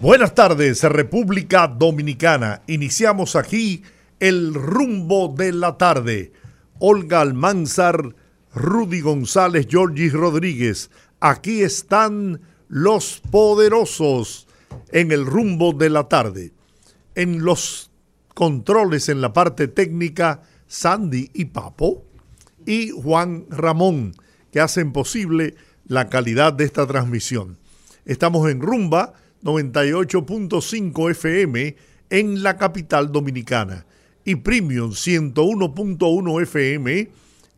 Buenas tardes, República Dominicana. Iniciamos aquí el rumbo de la tarde. Olga Almanzar, Rudy González, Georgis Rodríguez. Aquí están los poderosos en el rumbo de la tarde. En los controles en la parte técnica, Sandy y Papo y Juan Ramón, que hacen posible la calidad de esta transmisión. Estamos en Rumba 98.5 FM en la capital dominicana y Premium 101.1 FM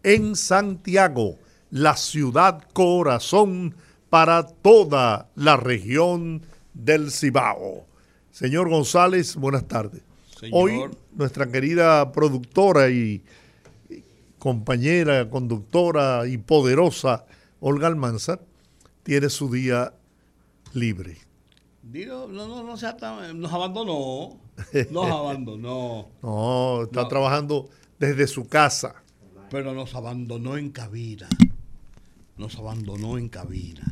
en Santiago, la ciudad corazón para toda la región del Cibao. Señor González, buenas tardes. Hoy nuestra querida productora y compañera, conductora y poderosa Olga Almanzar tiene su día libre. Digo, no, no, no sea tan, nos abandonó, nos abandonó. no, está trabajando desde su casa. Pero nos abandonó en cabina. Nos abandonó en cabina.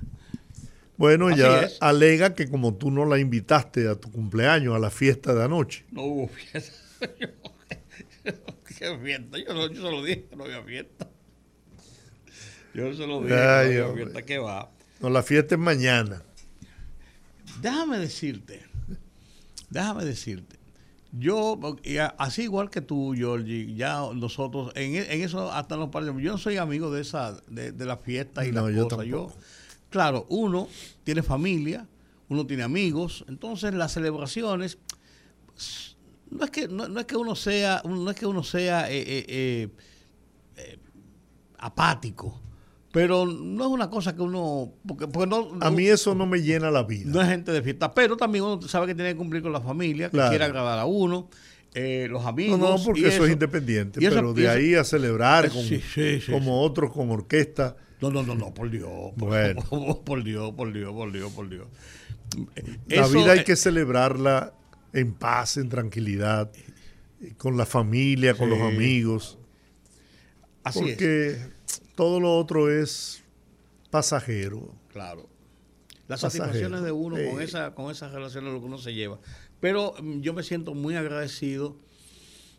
Bueno, ella alega que como tú no la invitaste a tu cumpleaños, a la fiesta de anoche. No hubo fiesta. ¿Qué fiesta? Yo, no, yo se lo dije que no había fiesta. Yo se lo dije que no había fiesta. ¿Qué va? No, la fiesta es mañana. Déjame decirte, déjame decirte. Yo, así igual que tú, Georgie, ya nosotros, en, eso hasta nos parecemos. Yo no soy amigo de esa, de, la fiesta y las cosas. Yo, claro, uno tiene familia, uno tiene amigos, entonces las celebraciones no es que no, es que uno sea no es que uno sea eh, eh, eh, apático pero no es una cosa que uno. Porque, no, a mí eso no me llena la vida. No es gente de fiesta. Pero también uno sabe que tiene que cumplir con la familia, que quiere agradar a uno, eh, los amigos. No, no, porque eso, es independiente. pero de ahí a celebrar como otros con orquesta. No, no, no, no, por Dios. Por, bueno. por, Dios, por Dios, por Dios, por Dios. La vida hay que celebrarla en paz, en tranquilidad, con la familia, con los amigos. Así porque todo lo otro es pasajero. Claro. Las satisfacciones de uno con, esa, con esas relaciones, lo que uno se lleva. Pero mm, yo me siento muy agradecido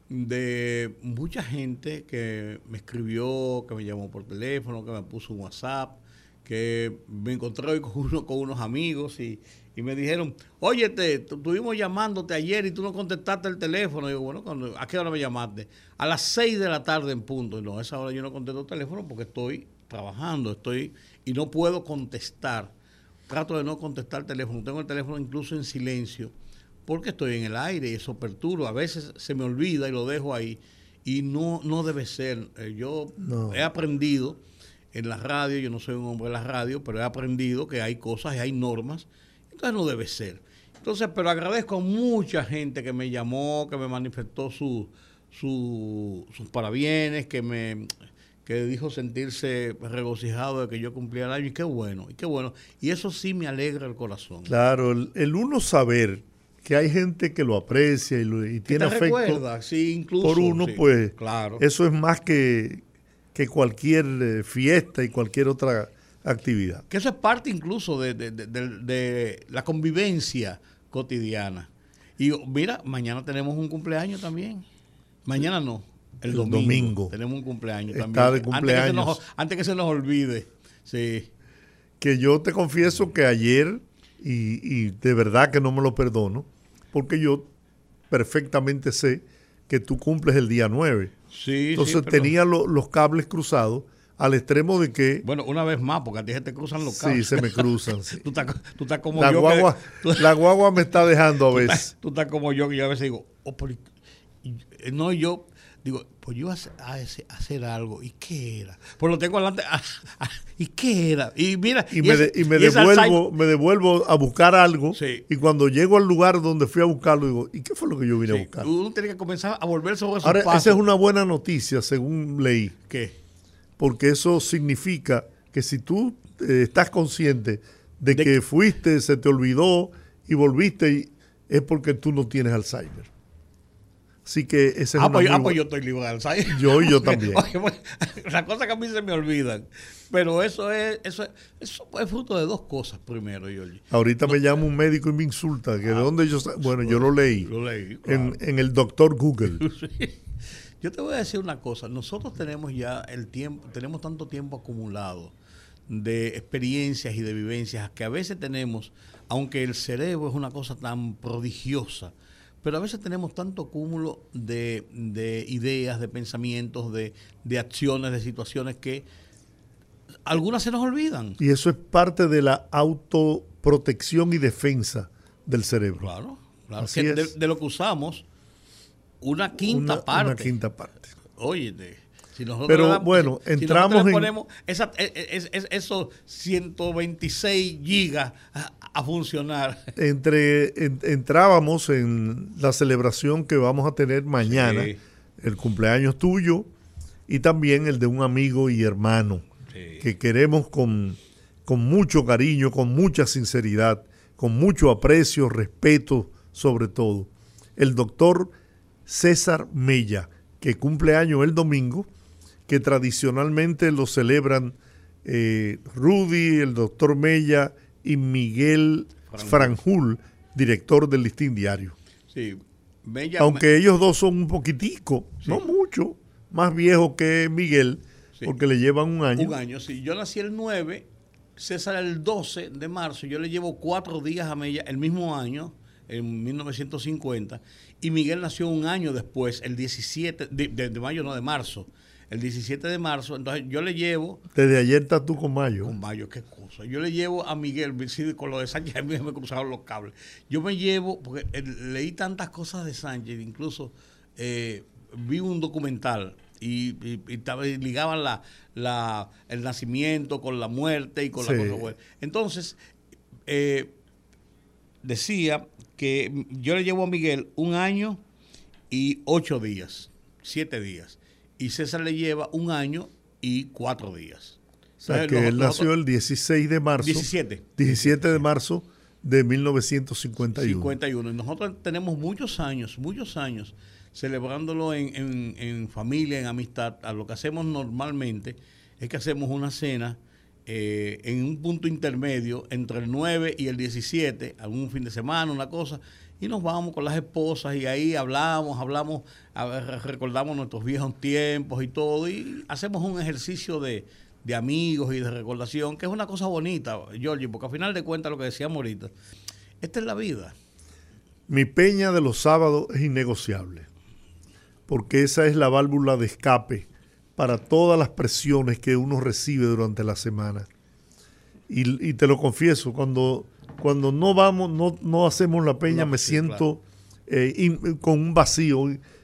de mucha gente que me escribió, que me llamó por teléfono, que me puso un WhatsApp, que me encontré hoy con, uno, con unos amigos y, y me dijeron, oye, te, estuvimos llamándote ayer y tú no contestaste el teléfono. Y yo, bueno, cuando, ¿a qué hora me llamaste? A las 6 de la tarde en punto. Y no, a esa hora yo no contesto el teléfono porque estoy trabajando, estoy y no puedo contestar. Trato de no contestar el teléfono. Tengo el teléfono incluso en silencio porque estoy en el aire y eso perturba. A veces se me olvida y lo dejo ahí. Y no, no debe ser. Eh, yo he aprendido en la radio, yo no soy un hombre de la radio, pero he aprendido que hay cosas y hay normas entonces no debe ser. Entonces, pero agradezco a mucha gente que me llamó, que me manifestó su, sus parabienes, que me que dijo sentirse regocijado de que yo cumplía el año y qué bueno, y qué bueno. Y eso sí me alegra el corazón. Claro, el, uno saber que hay gente que lo aprecia y, tiene afecto sí, incluso, por uno, pues claro. eso es más que, que cualquier eh, fiesta y cualquier otra actividad. Que eso es parte incluso de, la convivencia cotidiana. Y mira, mañana tenemos un cumpleaños también. Mañana no, el, domingo, Tenemos un cumpleaños Está de cumpleaños. Antes que, se nos, olvide. Sí. Que yo te confieso que ayer, y, de verdad que no me lo perdono, porque yo perfectamente sé que tú cumples el día 9. Sí, Entonces tenía los cables cruzados al extremo de que... Bueno, una vez más, porque a ti se te cruzan los cables. Sí, se me cruzan. tú, estás, como la yo. Guagua, la guagua me está dejando a veces. Tú estás, como yo, que yo a veces digo, oh, no, yo digo, pues yo a, hacer algo, ¿y qué era? Pues lo tengo adelante, ah, ¿y qué era? Y mira, y, me, devuelvo, me devuelvo a buscar algo, y cuando llego al lugar donde fui a buscarlo, digo, ¿y qué fue lo que yo vine a buscar? Uno tiene que comenzar a volver sobre Ahora, esa es una buena noticia, según leí. ¿Qué? Porque eso significa que si tú eh, estás consciente de, que fuiste, se te olvidó y volviste, y, es porque tú no tienes Alzheimer. Así que ese es ah, pues, ah, pues yo estoy libre de Alzheimer. Yo y yo también. Pues, las cosas que a mí se me olvidan. Pero eso es, eso eso es fruto de dos cosas primero, Giorgi. Ahorita me llama un médico y me insulta. Que de ah, dónde yo Bueno, yo lo leí. Lo leí en, en, el doctor Google. Yo te voy a decir una cosa. Nosotros tenemos ya el tiempo, tenemos tanto tiempo acumulado de experiencias y de vivencias que a veces tenemos, aunque el cerebro es una cosa tan prodigiosa, pero a veces tenemos tanto cúmulo de, ideas, de pensamientos, de, acciones, de situaciones que algunas se nos olvidan. Y eso es parte de la autoprotección y defensa del cerebro. Claro, claro. de, lo que usamos, una quinta parte. Una quinta parte. Oye, pero bueno, entramos en... ponemos esa, e, e, esos 126 gigas a, funcionar. Entre, entrábamos en la celebración que vamos a tener mañana, el cumpleaños tuyo y también el de un amigo y hermano que queremos con, con mucho cariño, con mucha sinceridad, con mucho aprecio, respeto sobre todo. El doctor César Mella, que cumple año el domingo que tradicionalmente lo celebran eh, Rudy, el doctor Mella y Miguel Franjul, director del Listín Diario. Sí, Aunque ellos dos son un poquitico, no mucho, más viejos que Miguel, porque le llevan un año. Un año, sí. Yo nací el 9, César el 12 de marzo, yo le llevo cuatro días a Mella el mismo año, en 1950, y Miguel nació un año después, el 17 de mayo, no de marzo el 17 de marzo. Entonces yo le llevo. Desde ayer estás tú con Mayo. Con Mayo, qué cosa. Yo le llevo a Miguel, con lo de Sánchez, a mí me cruzaron los cables. Yo me llevo, porque eh, leí tantas cosas de Sánchez, incluso eh, vi un documental y, ligaban la, el nacimiento con la muerte y con la cosa buena. Entonces, eh, decía que yo le llevo a Miguel un año y ocho días, siete días y César le lleva un año y cuatro días. O sea, que él nació el 16 de marzo. 17. 17 de marzo de 1951. 51. Y nosotros tenemos muchos años, muchos años celebrándolo en, familia, en amistad. A lo que hacemos normalmente es que hacemos una cena eh, en un punto intermedio entre el 9 y el 17, algún fin de semana, una cosa, y nos vamos con las esposas y ahí hablamos, hablamos, recordamos nuestros viejos tiempos y todo, y hacemos un ejercicio de, amigos y de recordación, que es una cosa bonita, Giorgi, porque al final de cuentas lo que decíamos ahorita, esta es la vida. Mi peña de los sábados es innegociable, porque esa es la válvula de escape para todas las presiones que uno recibe durante la semana. Y, y te lo confieso, cuando cuando no vamos, no, no hacemos la peña, me siento eh, con un vacío,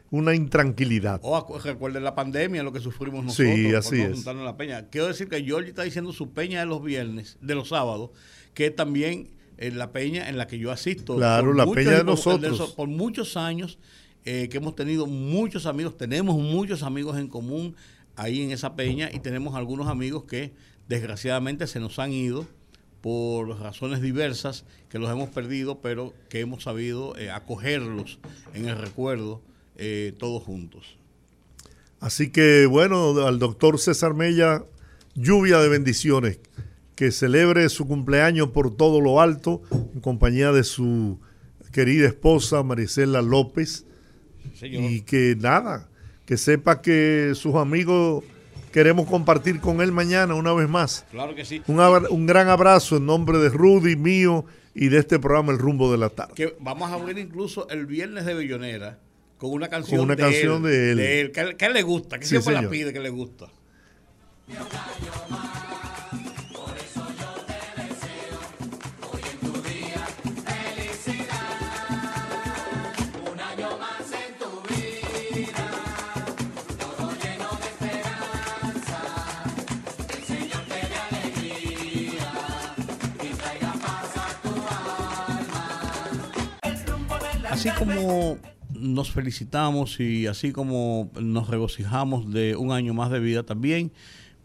una intranquilidad. O recuerden la pandemia, lo que sufrimos nosotros. Sí, así es. la peña. Quiero decir que George está diciendo su peña de los viernes, de los sábados, que también es la peña en la que yo asisto. Claro, la peña de nosotros. por muchos años eh, que hemos tenido muchos amigos, tenemos muchos amigos en común ahí en esa peña y tenemos algunos amigos que desgraciadamente se nos han ido por razones diversas que los hemos perdido, pero que hemos sabido eh, acogerlos en el recuerdo eh, todos juntos. Así que bueno, al doctor César Mella, lluvia de bendiciones, que celebre su cumpleaños por todo lo alto, en compañía de su querida esposa Marisela López, y que nada, que sepa que sus amigos queremos compartir con él mañana una vez más. Claro que sí. Un, gran abrazo en nombre de Rudy, mío y de este programa El Rumbo de la Tarde. Que vamos a ver incluso el viernes de Bellonera con una canción, una de, canción él, de él. Que, que, le gusta, que siempre la pide, que le gusta. Así como nos felicitamos y así como nos regocijamos de un año más de vida, también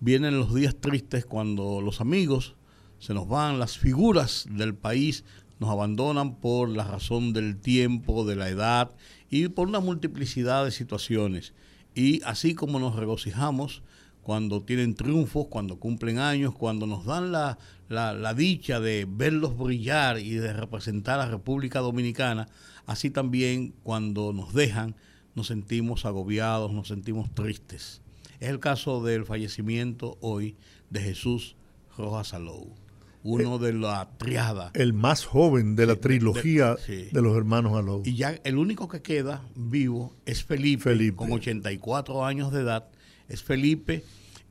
vienen los días tristes cuando los amigos se nos van, las figuras del país nos abandonan por la razón del tiempo, de la edad y por una multiplicidad de situaciones. Y así como nos regocijamos cuando tienen triunfos, cuando cumplen años, cuando nos dan la, la, dicha de verlos brillar y de representar a la República Dominicana, así también cuando nos dejan nos sentimos agobiados, nos sentimos tristes. Es el caso del fallecimiento hoy de Jesús Rojas Alou, uno de la triada. El más joven de la trilogía de, los hermanos Alou. Y ya el único que queda vivo es Felipe, Felipe. con 84 años de edad. Es Felipe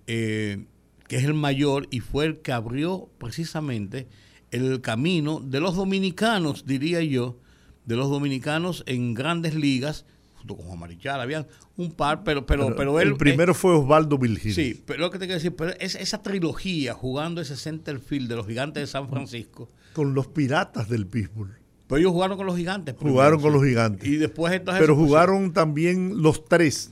eh, que es el mayor y fue el que abrió precisamente el camino de los dominicanos, diría yo, de los dominicanos en grandes ligas, junto con Juan Marichal, había un par, pero pero pero, él... El primero fue Osvaldo Virgilio. Sí, pero lo que te quiero decir, pero es esa trilogía jugando ese center field de los gigantes de San Francisco. Con los piratas del Pittsburgh. Pero ellos jugaron con los gigantes. jugaron con los gigantes. Y después entonces... Pero jugaron también los tres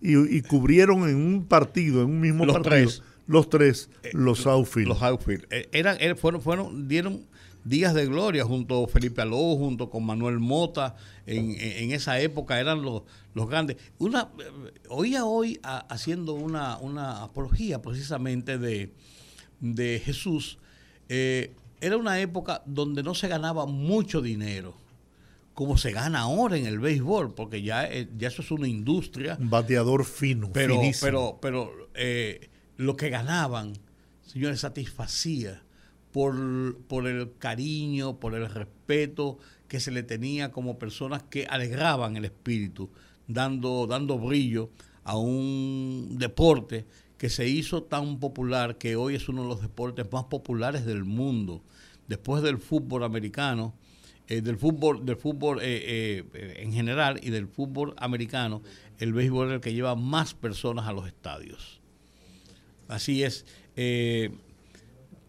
y, cubrieron en un partido, en un mismo los partido, tres. los tres, eh, los outfield. Los outfield. Eh, eran, eh, fueron, fueron, dieron días de gloria junto a Felipe Aló, junto con Manuel Mota, en, en esa época eran los, los grandes. Una, oía hoy haciendo una, una apología precisamente de, de Jesús, era una época donde no se ganaba mucho dinero como se gana ahora en el béisbol, porque ya, eh, ya eso es una industria. Un bateador fino, pero, finísimo. Pero, pero eh, lo que ganaban, señores, satisfacía por, por el cariño, por el respeto que se le tenía como personas que alegraban el espíritu, dando, dando brillo a un deporte que se hizo tan popular que hoy es uno de los deportes más populares del mundo. Después del fútbol americano, eh, del fútbol, del fútbol eh, eh, en general y del fútbol americano, el béisbol es el que lleva más personas a los estadios. Así es.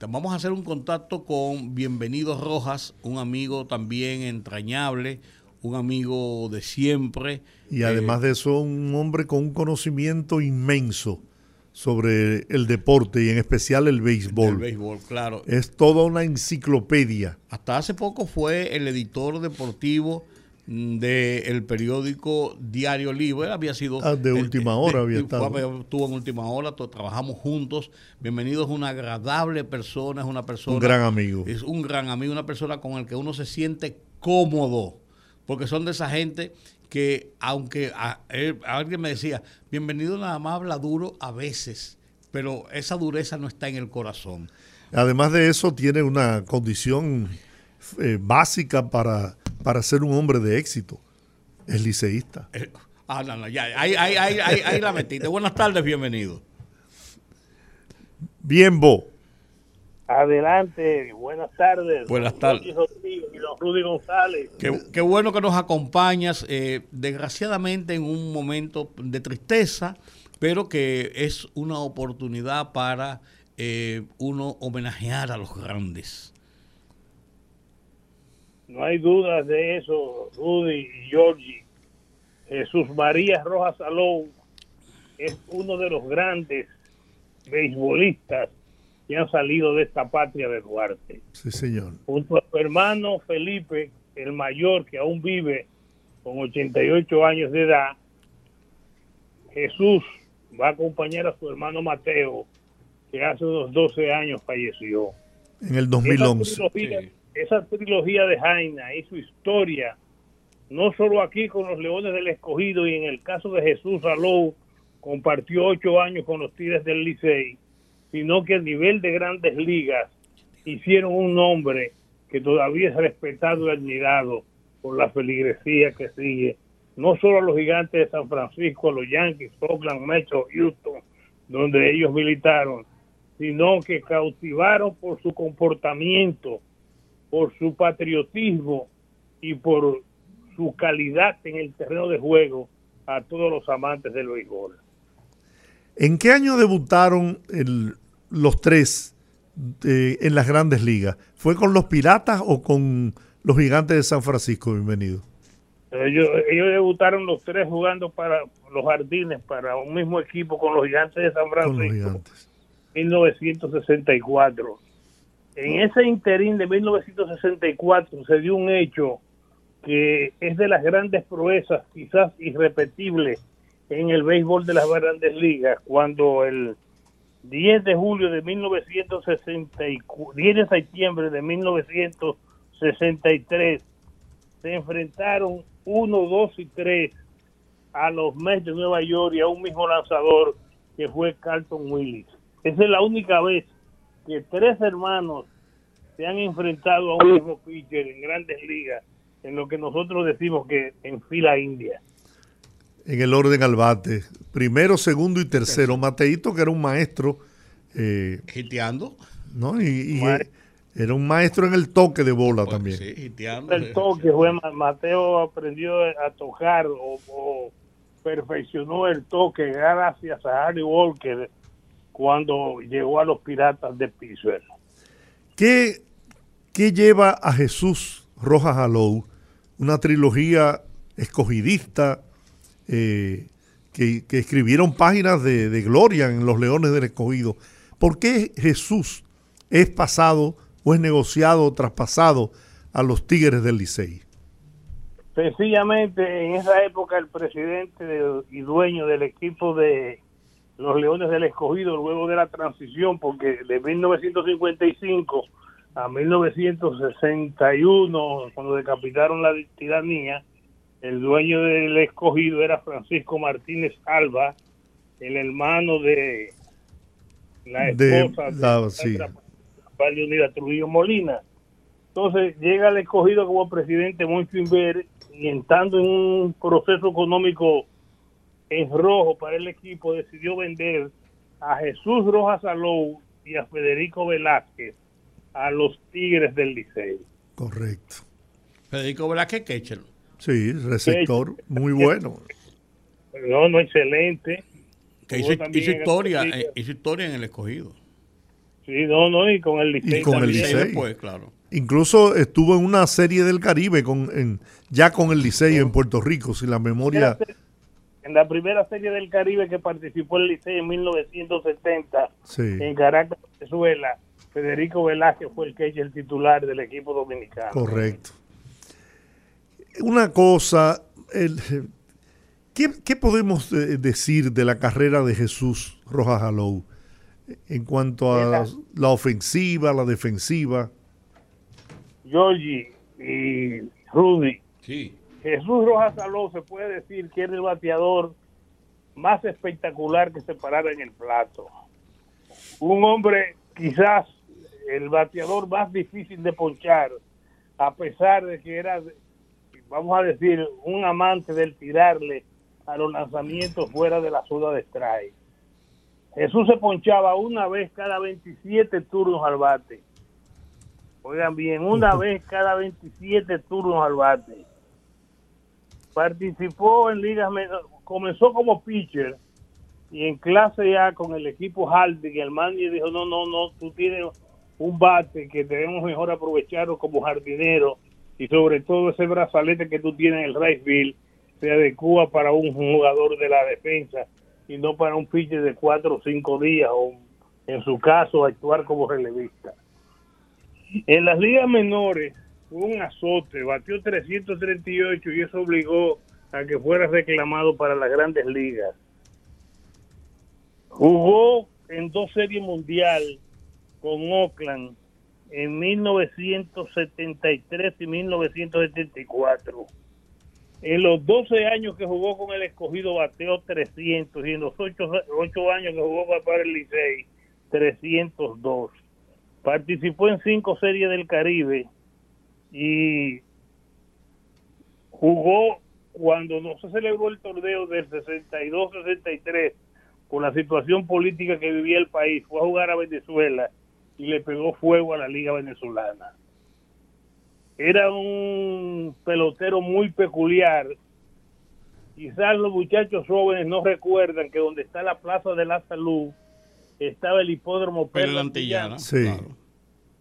Vamos a hacer un contacto con Bienvenido Rojas, un amigo también entrañable, un amigo de siempre. Y además de eso, un hombre con un conocimiento inmenso sobre el deporte y en especial el béisbol. El béisbol, claro. Es toda una enciclopedia. Hasta hace poco fue el editor deportivo del periódico Diario Libre, había sido... Ah, de última hora había estado. Estuvo en última hora, trabajamos juntos. Bienvenido, es una agradable persona, es una persona... Un gran amigo. Es un gran amigo, una persona con el que uno se siente cómodo, porque son de esa gente que aunque alguien me decía, bienvenido nada más habla duro a veces, pero esa dureza no está en el corazón. Además de eso, tiene una condición eh, básica para, para ser un hombre de éxito. Es liceísta. Eh, ah, no, no, ya, ahí, ahí, ahí, ahí la metiste. Buenas tardes, bienvenido. Bien, Bo. Adelante, buenas tardes. Buenas tardes. Y los Rudy González. Qué, bueno que nos acompañas, eh, desgraciadamente en un momento de tristeza, pero que es una oportunidad para eh, uno homenajear a los grandes. No hay dudas de eso, Rudy y Georgie. Jesús María Rojas Salón es uno de los grandes beisbolistas que han salido de esta patria de Duarte. Sí, señor. Junto a su hermano Felipe, el mayor que aún vive con 88 años de edad, Jesús va a acompañar a su hermano Mateo, que hace unos 12 años falleció. En el 2011. Esa trilogía, esa trilogía de Jaina y su historia, no solo aquí con los Leones del Escogido y en el caso de Jesús Alou, compartió ocho años con los Tigres del Licey, sino que a nivel de grandes ligas hicieron un nombre que todavía es respetado y admirado por la feligresía que sigue, no solo a los gigantes de San Francisco, a los Yankees, Oakland, Metro, Houston, donde ellos militaron, sino que cautivaron por su comportamiento, por su patriotismo y por su calidad en el terreno de juego a todos los amantes del béisbol. ¿En qué año debutaron el, los tres eh, en las grandes ligas? ¿Fue con los Piratas o con los Gigantes de San Francisco? Bienvenido. Ellos, ellos debutaron los tres jugando para los jardines, para un mismo equipo con los gigantes de San Francisco. 1964. En ese interín de 1964 se dio un hecho que es de las grandes proezas, quizás irrepetible, en el béisbol de las grandes ligas, cuando el 10 de julio de 1964, 10 de septiembre de 1963, se enfrentaron 1, 2 y 3 a los Mets de Nueva York y a un mismo lanzador que fue Carlton Willis. Esa es la única vez que tres hermanos se han enfrentado a un mismo pitcher en grandes ligas, en lo que nosotros decimos que en fila india. En el orden al bate, primero, segundo y tercero. Mateito, que era un maestro. Eh, ¿No? Y, era un maestro en el toque de bola también. Sí, El toque, fue, Mateo aprendió a tocar o, perfeccionó el toque gracias a Harry Walker cuando llegó a los Piratas de Pittsburgh. ¿Qué, ¿Qué lleva a Jesús Rojas Alou, una trilogía escogidista eh, que, escribieron páginas de, de, gloria en los Leones del Escogido? ¿Por qué Jesús es pasado o es negociado o traspasado a los Tigres del Licey? Sencillamente, en esa época el presidente y dueño del equipo de los Leones del Escogido, luego de la transición, porque de 1955 a 1961, cuando decapitaron la tiranía, el dueño del Escogido era Francisco Martínez Alba, el hermano de la esposa de, la, de Unida Trujillo Molina. Entonces llega el escogido como presidente Moncho Inver y entrando en un proceso económico en rojo para el equipo, decidió vender a Jesús Rojas Alou y a Federico Velázquez a los Tigres del Liceo. Correcto. Federico Velázquez Ketchel. Sí, receptor muy bueno. No, no, excelente. Que hizo, historia, eh, hizo historia en el escogido. Sí, no, no, y con el Licey. Y con el Licey. claro. Incluso estuvo en una serie del Caribe con, en, ya con el Licey en Puerto Rico, si la memoria... En la primera serie del Caribe que participó el Licey en 1970 en Caracas, Venezuela, Federico Velázquez fue el que es el titular del equipo dominicano. Correcto. Una cosa, el, ¿qué, ¿qué, podemos eh, decir de la carrera de Jesús Rojas Alou? en cuanto a la, ofensiva, la defensiva. Georgie y Rudy. Jesús Rojas Saló se puede decir que es el bateador más espectacular que se parara en el plato. Un hombre quizás el bateador más difícil de ponchar, a pesar de que era, vamos a decir, un amante del tirarle a los lanzamientos fuera de la zona de strike. Jesús se ponchaba una vez cada 27 turnos al bate. Oigan bien, una vez cada 27 turnos al bate. Participó en ligas, comenzó como pitcher y en clase A con el equipo Hardy, el manager dijo, no, no, no, tú tienes un bate que debemos mejor aprovecharlo como jardinero y sobre todo ese brazalete que tú tienes en el right field se adecua para un jugador de la defensa y no para un pitcher de cuatro o cinco días o en su caso actuar como relevista. En las ligas menores hubo un azote, batió 338 y eso obligó a que fuera reclamado para las grandes ligas. Jugó en dos series mundial con Oakland en 1973 y 1974 en los 12 años que jugó con el escogido bateó 300 y en los 8, años que jugó para el Licey 302. Participó en cinco series del Caribe y jugó cuando no se celebró el torneo del 62-63 con la situación política que vivía el país, fue a jugar a Venezuela y le pegó fuego a la liga venezolana. Era un pelotero muy peculiar. Quizás los muchachos jóvenes no recuerdan que donde está la Plaza de la Salud estaba el hipódromo Pedro Antillana.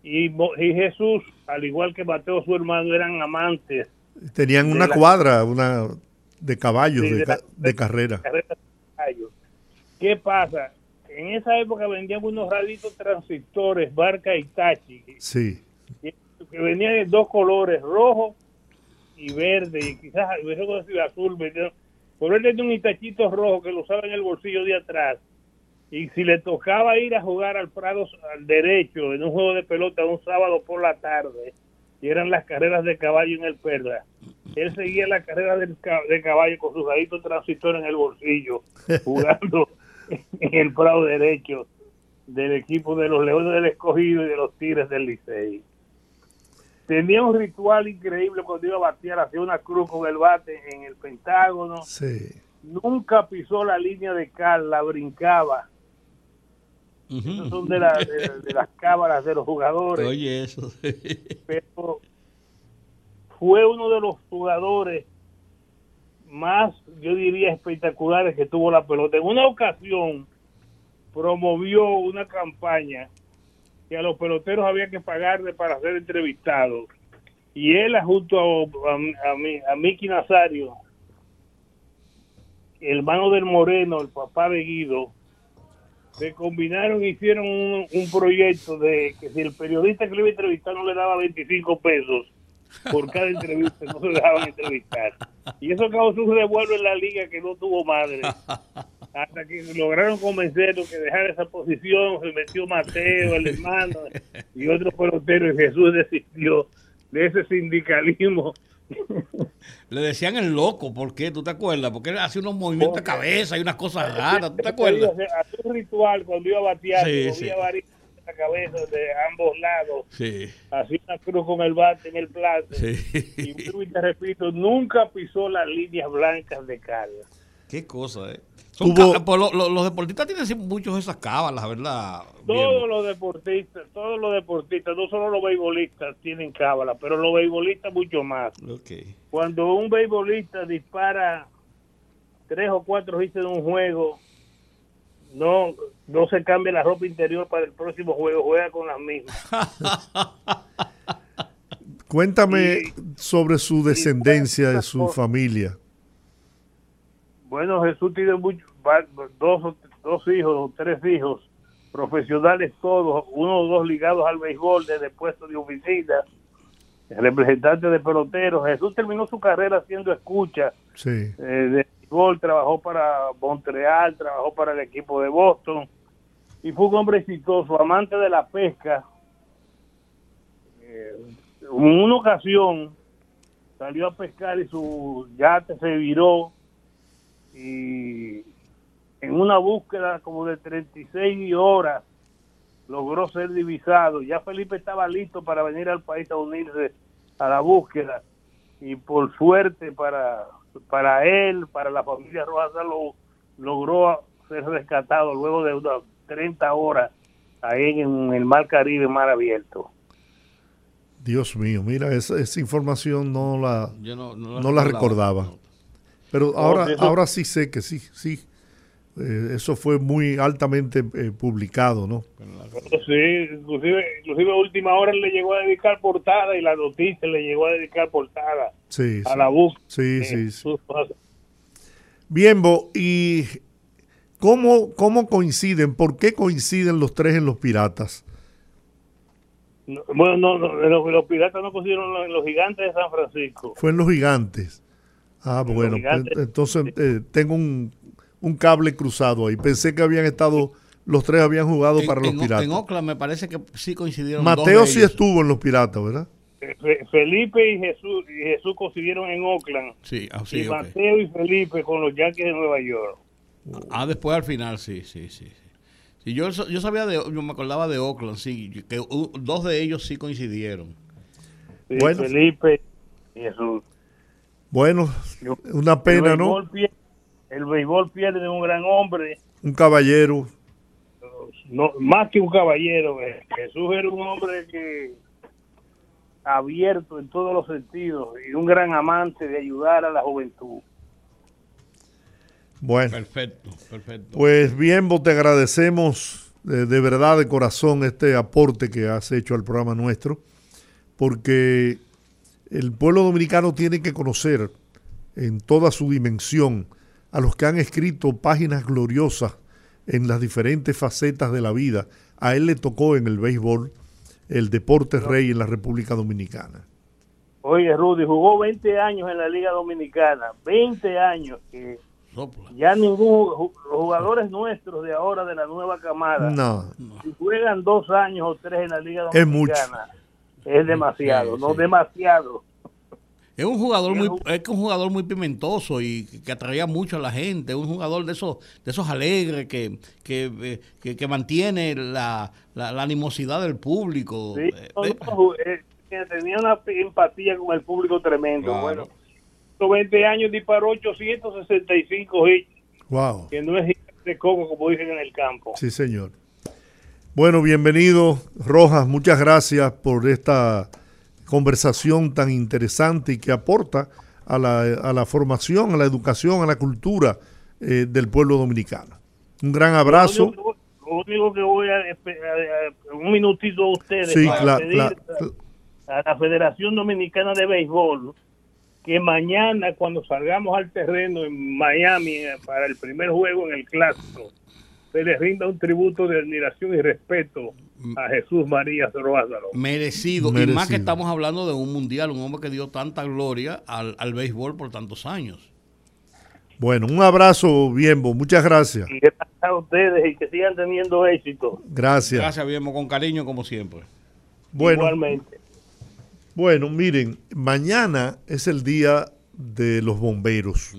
Y, y, Jesús, al igual que Mateo su hermano, eran amantes Tenían una cuadra, una de caballos, de, carrera. ¿Qué pasa? En esa época vendían unos raditos transistores, Barca y Tachi. Sí. Que venían de dos colores, rojo y verde, y quizás azul. Por él tenía un Itachito rojo que lo usaba en el bolsillo de atrás. Y si le tocaba ir a jugar al Prado al derecho en un juego de pelota un sábado por la tarde, y eran las carreras de caballo en el Perla, él seguía la carrera de caballo con sus raditos transitores en el bolsillo, jugando en el Prado derecho del equipo de los Leones del Escogido y de los Tigres del Licey. Tenía un ritual increíble cuando iba a batear, hacía una cruz con el bate en el Pentágono. Nunca pisó la línea de la son de, de, las cámaras de los jugadores. Oye, eso. Pero fue uno de los jugadores más, yo diría, espectaculares que tuvo la pelota. En una ocasión promovió una campaña que a los peloteros había que pagarle para ser entrevistados. Y él, junto a, a, a, Miki Nazario, el hermano del Moreno, el papá de Guido, se combinaron y hicieron un, proyecto de que si el periodista que lo iba a entrevistar no le daba 25 pesos, por cada entrevista, no se dejaban entrevistar. Y eso causó un revuelo en la liga que no tuvo madre. Hasta que lograron convencerlo que dejar esa posición, se metió Mateo, el hermano, y otro pelotero, y Jesús desistió de ese sindicalismo. Le decían el loco, ¿por qué? ¿Tú te acuerdas? Porque él hace unos movimientos de cabeza y unas cosas raras, ¿tú te acuerdas? Hace un ritual cuando iba a batear, sí, sí cabeza de ambos lados. Sí. Así una cruz con el bate en el plato. Y te repito, nunca pisó las líneas blancas de carga. Qué cosa, ¿eh? Pues, los deportistas tienen muchos esas cábalas, ¿verdad? Todos los deportistas, todos los deportistas, no solo los beisbolistas tienen cábalas, pero los beisbolistas mucho más. Okay. Cuando un beisbolista dispara tres o cuatro hits en un juego, no no se cambia la ropa interior para el próximo juego, juega con las mismas. Cuéntame sobre su descendencia, de su familia. Bueno, Jesús tiene muchos, dos, dos hijos, o tres hijos, profesionales todos, uno o dos ligados al béisbol desde puesto de oficina, representante de peloteros. Jesús terminó su carrera haciendo escucha sí. Eh, de béisbol, trabajó para Montreal, trabajó para el equipo de Boston y fue un hombre exitoso, amante de la pesca. Eh, en una ocasión salió a pescar y su yate se viró y en una búsqueda como de 36 horas logró ser divisado. Ya Felipe estaba listo para venir al país a unirse a la búsqueda y por suerte para para él, para la familia Rojas, lo logró ser rescatado luego de una 30 horas ahí en el Mar Caribe, mar abierto. Dios mío, mira, esa, esa información no la, no, la, recordaba. Pero ahora, ahora sí sé que sí, sí. Eh, eso fue muy altamente eh, publicado, ¿no? Sí, inclusive, inclusive a última hora le llegó a dedicar portada y la noticia le llegó a dedicar portada sí, a la búsqueda. Sí, sí, sí. Bien, Bo, y ¿Cómo, ¿Cómo coinciden? ¿Por qué coinciden los tres en los piratas? bueno, no, los, piratas no coincidieron en los gigantes de San Francisco. Fue en los gigantes. Ah, bueno, pues, entonces eh, tengo un, cable cruzado ahí. Pensé que habían estado, los tres habían jugado para los piratas. En Oakland me parece que sí coincidieron. Mateo sí estuvo en los piratas, ¿verdad? Eh, Felipe y Jesús, y Jesús coincidieron en Oakland. Sí, así, ah, y Mateo y Felipe con los Yankees de Nueva York. Ah, después al final, sí, sí, sí. sí. yo, yo sabía de, yo me acordaba de Oakland, sí, que dos de ellos sí coincidieron. bueno. Felipe y Jesús. Bueno, una pena, ¿no? el béisbol pierde de un gran hombre. Un caballero. No, más que un caballero. Eh. Jesús era un hombre que abierto en todos los sentidos y un gran amante de ayudar a la juventud. Bueno. Perfecto, perfecto. Pues bien, vos te agradecemos de, verdad, de corazón, este aporte que has hecho al programa nuestro, porque el pueblo dominicano tiene que conocer en toda su dimensión a los que han escrito páginas gloriosas en las diferentes facetas de la vida. A él le tocó en el béisbol el deporte rey en la República Dominicana. Oye, Rudy, jugó 20 años en la Liga Dominicana, 20 años que ya ningún los jugadores nuestros de ahora de la nueva camada, no, si juegan dos años o tres en la Liga Dominicana, es, demasiado, no demasiado. Es un jugador muy es un jugador muy pimentoso y que atraía mucho a la gente, un jugador de esos de esos alegres que que, que, mantiene la, la, animosidad del público. Sí, eh, eh, tenía una empatía con el público tremendo. Bueno, 20 años disparó 865 hits. Wow. Que no es de coco como dicen en el campo. Sí, señor. Bueno, bienvenido, Rojas. Muchas gracias por esta conversación tan interesante y que aporta a la, a la formación, a la educación, a la cultura eh, del pueblo dominicano. Un gran abrazo. Lo único, que voy a, un minutito a ustedes sí, para pedir a la Federación Dominicana de Béisbol que mañana cuando salgamos al terreno en Miami eh, para el primer juego en el clásico se les rinda un tributo de admiración y respeto a Jesús María Zoroázaro. Merecido. Y más que estamos hablando de un mundial, un hombre que dio tanta gloria al, al béisbol por tantos años. Bueno, un abrazo, Bienbo. Muchas gracias. Y gracias a ustedes y que sigan teniendo éxito. Gracias. Gracias, Bienbo, con cariño como siempre. Bueno, Igualmente. Bueno, miren, mañana es el día de los bomberos.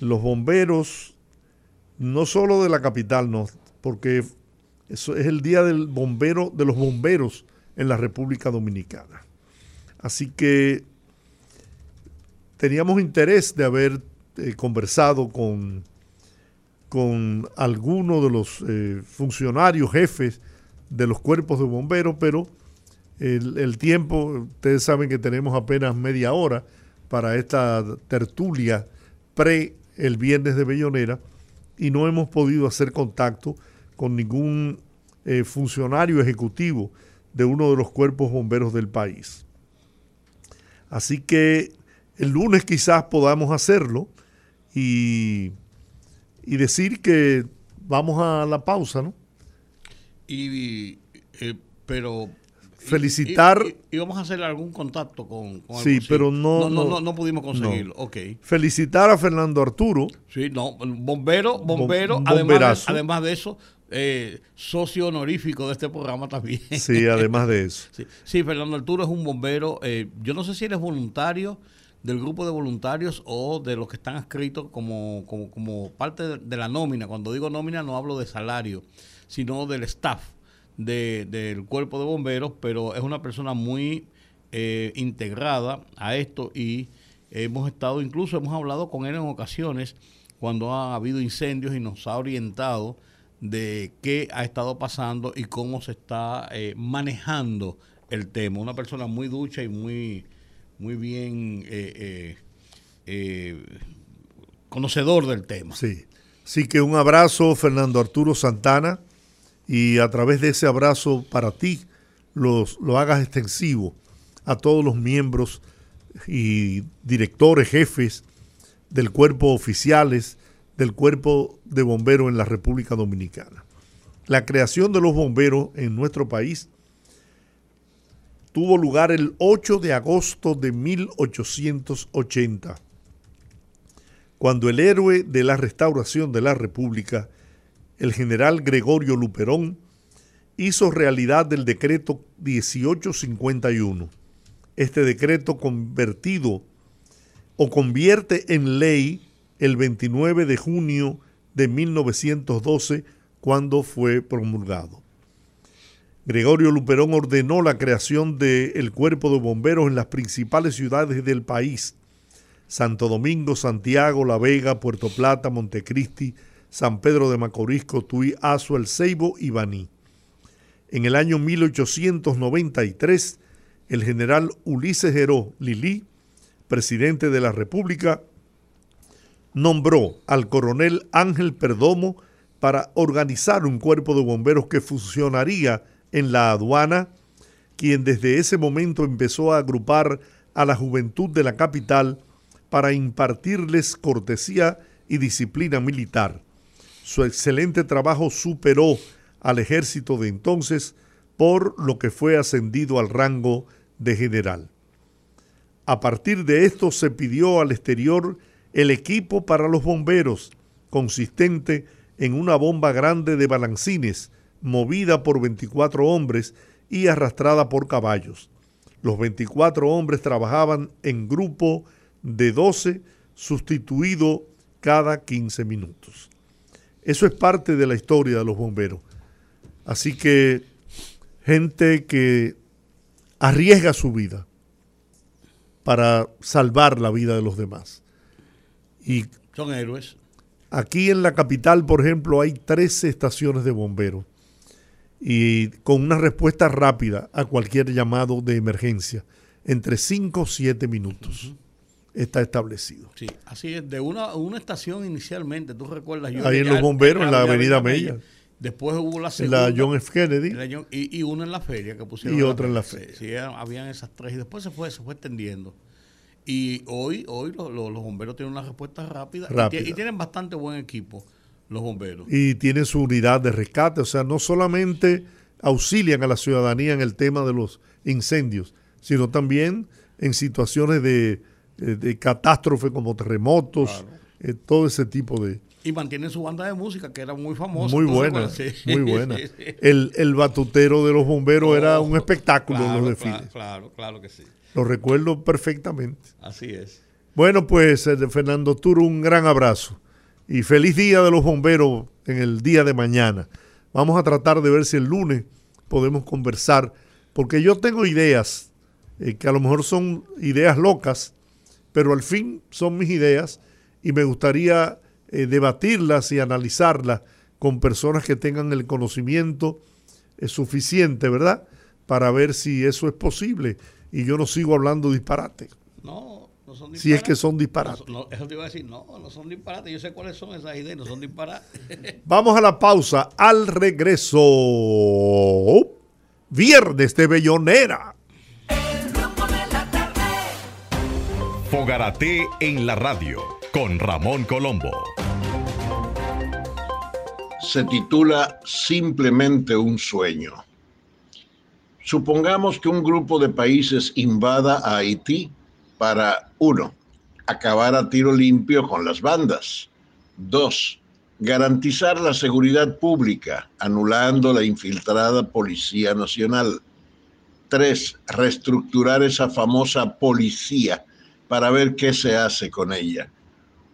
Los bomberos, no solo de la capital, no, porque eso es el día del bombero, de los bomberos en la República Dominicana. Así que teníamos interés de haber eh, conversado con, con de los eh, funcionarios, jefes de los cuerpos de bomberos, pero el, el, tiempo, ustedes saben que tenemos apenas media hora para esta tertulia pre el viernes de Bellonera y no hemos podido hacer contacto con ningún eh, funcionario ejecutivo de uno de los cuerpos bomberos del país. Así que el lunes quizás podamos hacerlo y, y decir que vamos a la pausa, ¿no? Y, eh, pero felicitar. Y, vamos a hacer algún contacto con, con Sí, pero no no, no no, pudimos conseguirlo. Ok. Felicitar a Fernando Arturo. Sí, no, bombero, bombero, además de, además de eso, eh, socio honorífico de este programa también. Sí, además de eso. sí, Fernando Arturo es un bombero. Eh, yo no sé si eres voluntario del grupo de voluntarios o de los que están adscritos como, como, como parte de la nómina. Cuando digo nómina no hablo de salario, sino del staff del cuerpo de bomberos, pero es una persona muy eh, integrada a esto y hemos estado, incluso hemos hablado con él en ocasiones cuando ha habido incendios y nos ha orientado de qué ha estado pasando y cómo se está eh, manejando el tema. Una persona muy ducha y muy, muy bien eh, conocedor del tema. Sí. Así que un abrazo, Fernando Arturo Santana y a través de ese abrazo para ti los, lo hagas extensivo a todos los miembros y directores, jefes del cuerpo oficiales del cuerpo de bomberos en la República Dominicana. La creación de los bomberos en nuestro país tuvo lugar el 8 de agosto de 1880, cuando el héroe de la restauración de la República, el general Gregorio Luperón hizo realidad del decreto 1851. Este decreto convertido o convierte en ley el 29 de junio de 1912 cuando fue promulgado. Gregorio Luperón ordenó la creación del cuerpo de bomberos en las principales ciudades del país, Santo Domingo, Santiago, La Vega, Puerto Plata, Montecristi, San Pedro de Macorís, Cotuí, Azua, El Ceibo y Baní. En el año 1893, el general Ulises Heró Lilí, presidente de la República, nombró al coronel Ángel Perdomo para organizar un cuerpo de bomberos que funcionaría en la aduana, quien desde ese momento empezó a agrupar a la juventud de la capital para impartirles cortesía y disciplina militar. Su excelente trabajo superó al ejército de entonces, por lo que fue ascendido al rango de general. A partir de esto se pidió al exterior el equipo para los bomberos, consistente en una bomba grande de balancines, movida por 24 hombres y arrastrada por caballos. Los 24 hombres trabajaban en grupo de 12, sustituido cada 15 minutos. Eso es parte de la historia de los bomberos. Así que gente que arriesga su vida para salvar la vida de los demás. Y son héroes. Aquí en la capital, por ejemplo, hay 13 estaciones de bomberos y con una respuesta rápida a cualquier llamado de emergencia, entre 5 o 7 minutos. Está establecido. Sí, así es. De una, una estación inicialmente, tú recuerdas. Yo Ahí en los bomberos, en la Avenida Mella. Después hubo la segunda. La John F. Kennedy. y, y, una en la feria que pusieron. Y otra en la feria. Sí, habían esas tres. Y después se fue, se fue extendiendo. Y hoy, hoy los, los, bomberos tienen una respuesta rápida, Y, tienen bastante buen equipo los bomberos. Y tienen su unidad de rescate. O sea, no solamente auxilian a la ciudadanía en el tema de los incendios, sino también en situaciones de, de, catástrofe como terremotos, eh, todo ese tipo de, y mantienen su banda de música, que era muy famosa. Muy buena, muy buena. El, el, batutero de los bomberos era un espectáculo en los desfiles. Claro, claro, que sí. Lo recuerdo perfectamente. Así es. Bueno, pues eh, Fernando Turo, un gran abrazo. Y feliz día de los bomberos en el día de mañana. Vamos a tratar de ver si el lunes podemos conversar, porque yo tengo ideas, eh, que a lo mejor son ideas locas, pero al fin son mis ideas y me gustaría eh, debatirlas y analizarlas con personas que tengan el conocimiento eh, suficiente, ¿verdad? Para ver si eso es posible y yo no sigo hablando disparate. No, no son disparates. Si es que son disparates. No, eso te iba a decir, no, no son disparates. Yo sé cuáles son esas ideas, no son disparates. Vamos a la pausa. Al regreso, Viernes de Bellonera. Fogarate en la radio con Ramón Colombo se titula Simplemente un sueño. Supongamos que un grupo de países invada a Haití para, uno, acabar a tiro limpio con las bandas. Dos, garantizar la seguridad pública, anulando la infiltrada Policía Nacional. Tres, reestructurar esa famosa policía para ver qué se hace con ella.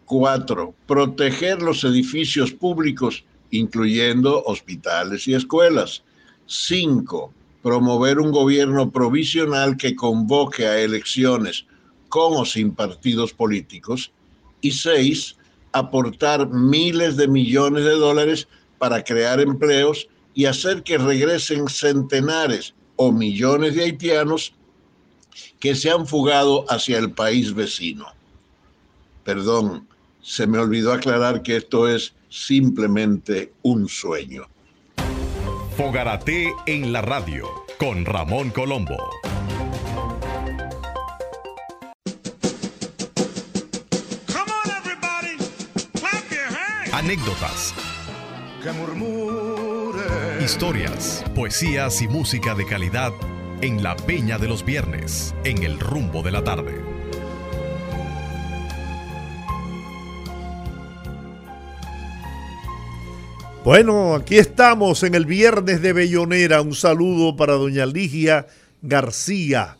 Cuatro, proteger los edificios públicos incluyendo hospitales y escuelas. Cinco, promover un gobierno provisional que convoque a elecciones con o sin partidos políticos. Y seis, aportar miles de millones de dólares para crear empleos y hacer que regresen centenares o millones de haitianos que se han fugado hacia el país vecino. Perdón, se me olvidó aclarar que esto es simplemente un sueño. Fogarate en la radio con Ramón Colombo. Anécdotas. Historias, poesías y música de calidad en la Peña de los Viernes, en el rumbo de la tarde. Bueno, aquí estamos en el viernes de Bellonera. Un saludo para doña Ligia García.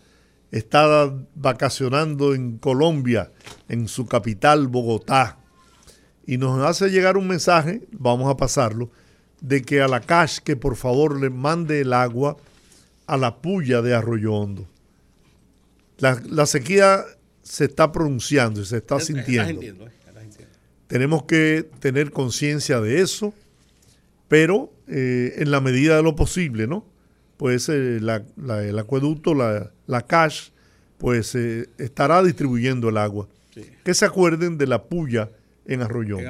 Está vacacionando en Colombia, en su capital, Bogotá. Y nos hace llegar un mensaje, vamos a pasarlo, de que a la CASH que por favor le mande el agua a la puya de Arroyo Hondo. La, sequía se está pronunciando y se está sintiendo. Eh, Tenemos que tener conciencia de eso pero eh, en la medida de lo posible, ¿no? Pues eh, el acueducto, la, la CASH, pues estará distribuyendo el agua. Que se acuerden de la puya en Arroyón. En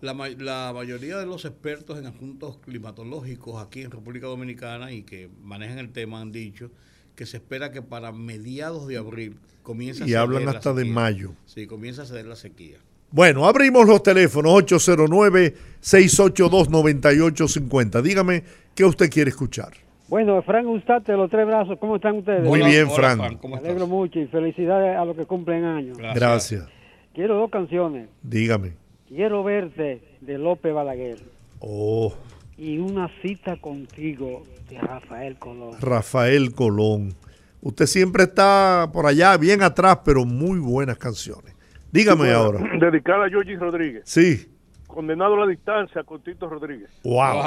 La, la, mayoría de los expertos en asuntos climatológicos aquí en República Dominicana y que manejan el tema han dicho que se espera que para mediados de abril comience a Y hablan hasta de mayo. Sí, comienza a ceder la sequía. Bueno, abrimos los teléfonos 809-682-9850. Dígame qué usted quiere escuchar. Bueno, Frank usted de los tres brazos, ¿cómo están ustedes? Muy bien, Frank. Me alegro mucho y felicidades a los que cumplen años. Gracias. Quiero dos canciones. Dígame. Quiero verte de López Balaguer. Oh. Y una cita contigo de Rafael Colón. Rafael Colón. Usted siempre está por allá, bien atrás, pero muy buenas canciones. Dígame ahora. Dedicada a Georgie Rodríguez. Sí. Condenado a la distancia con Tito Rodríguez. Wow.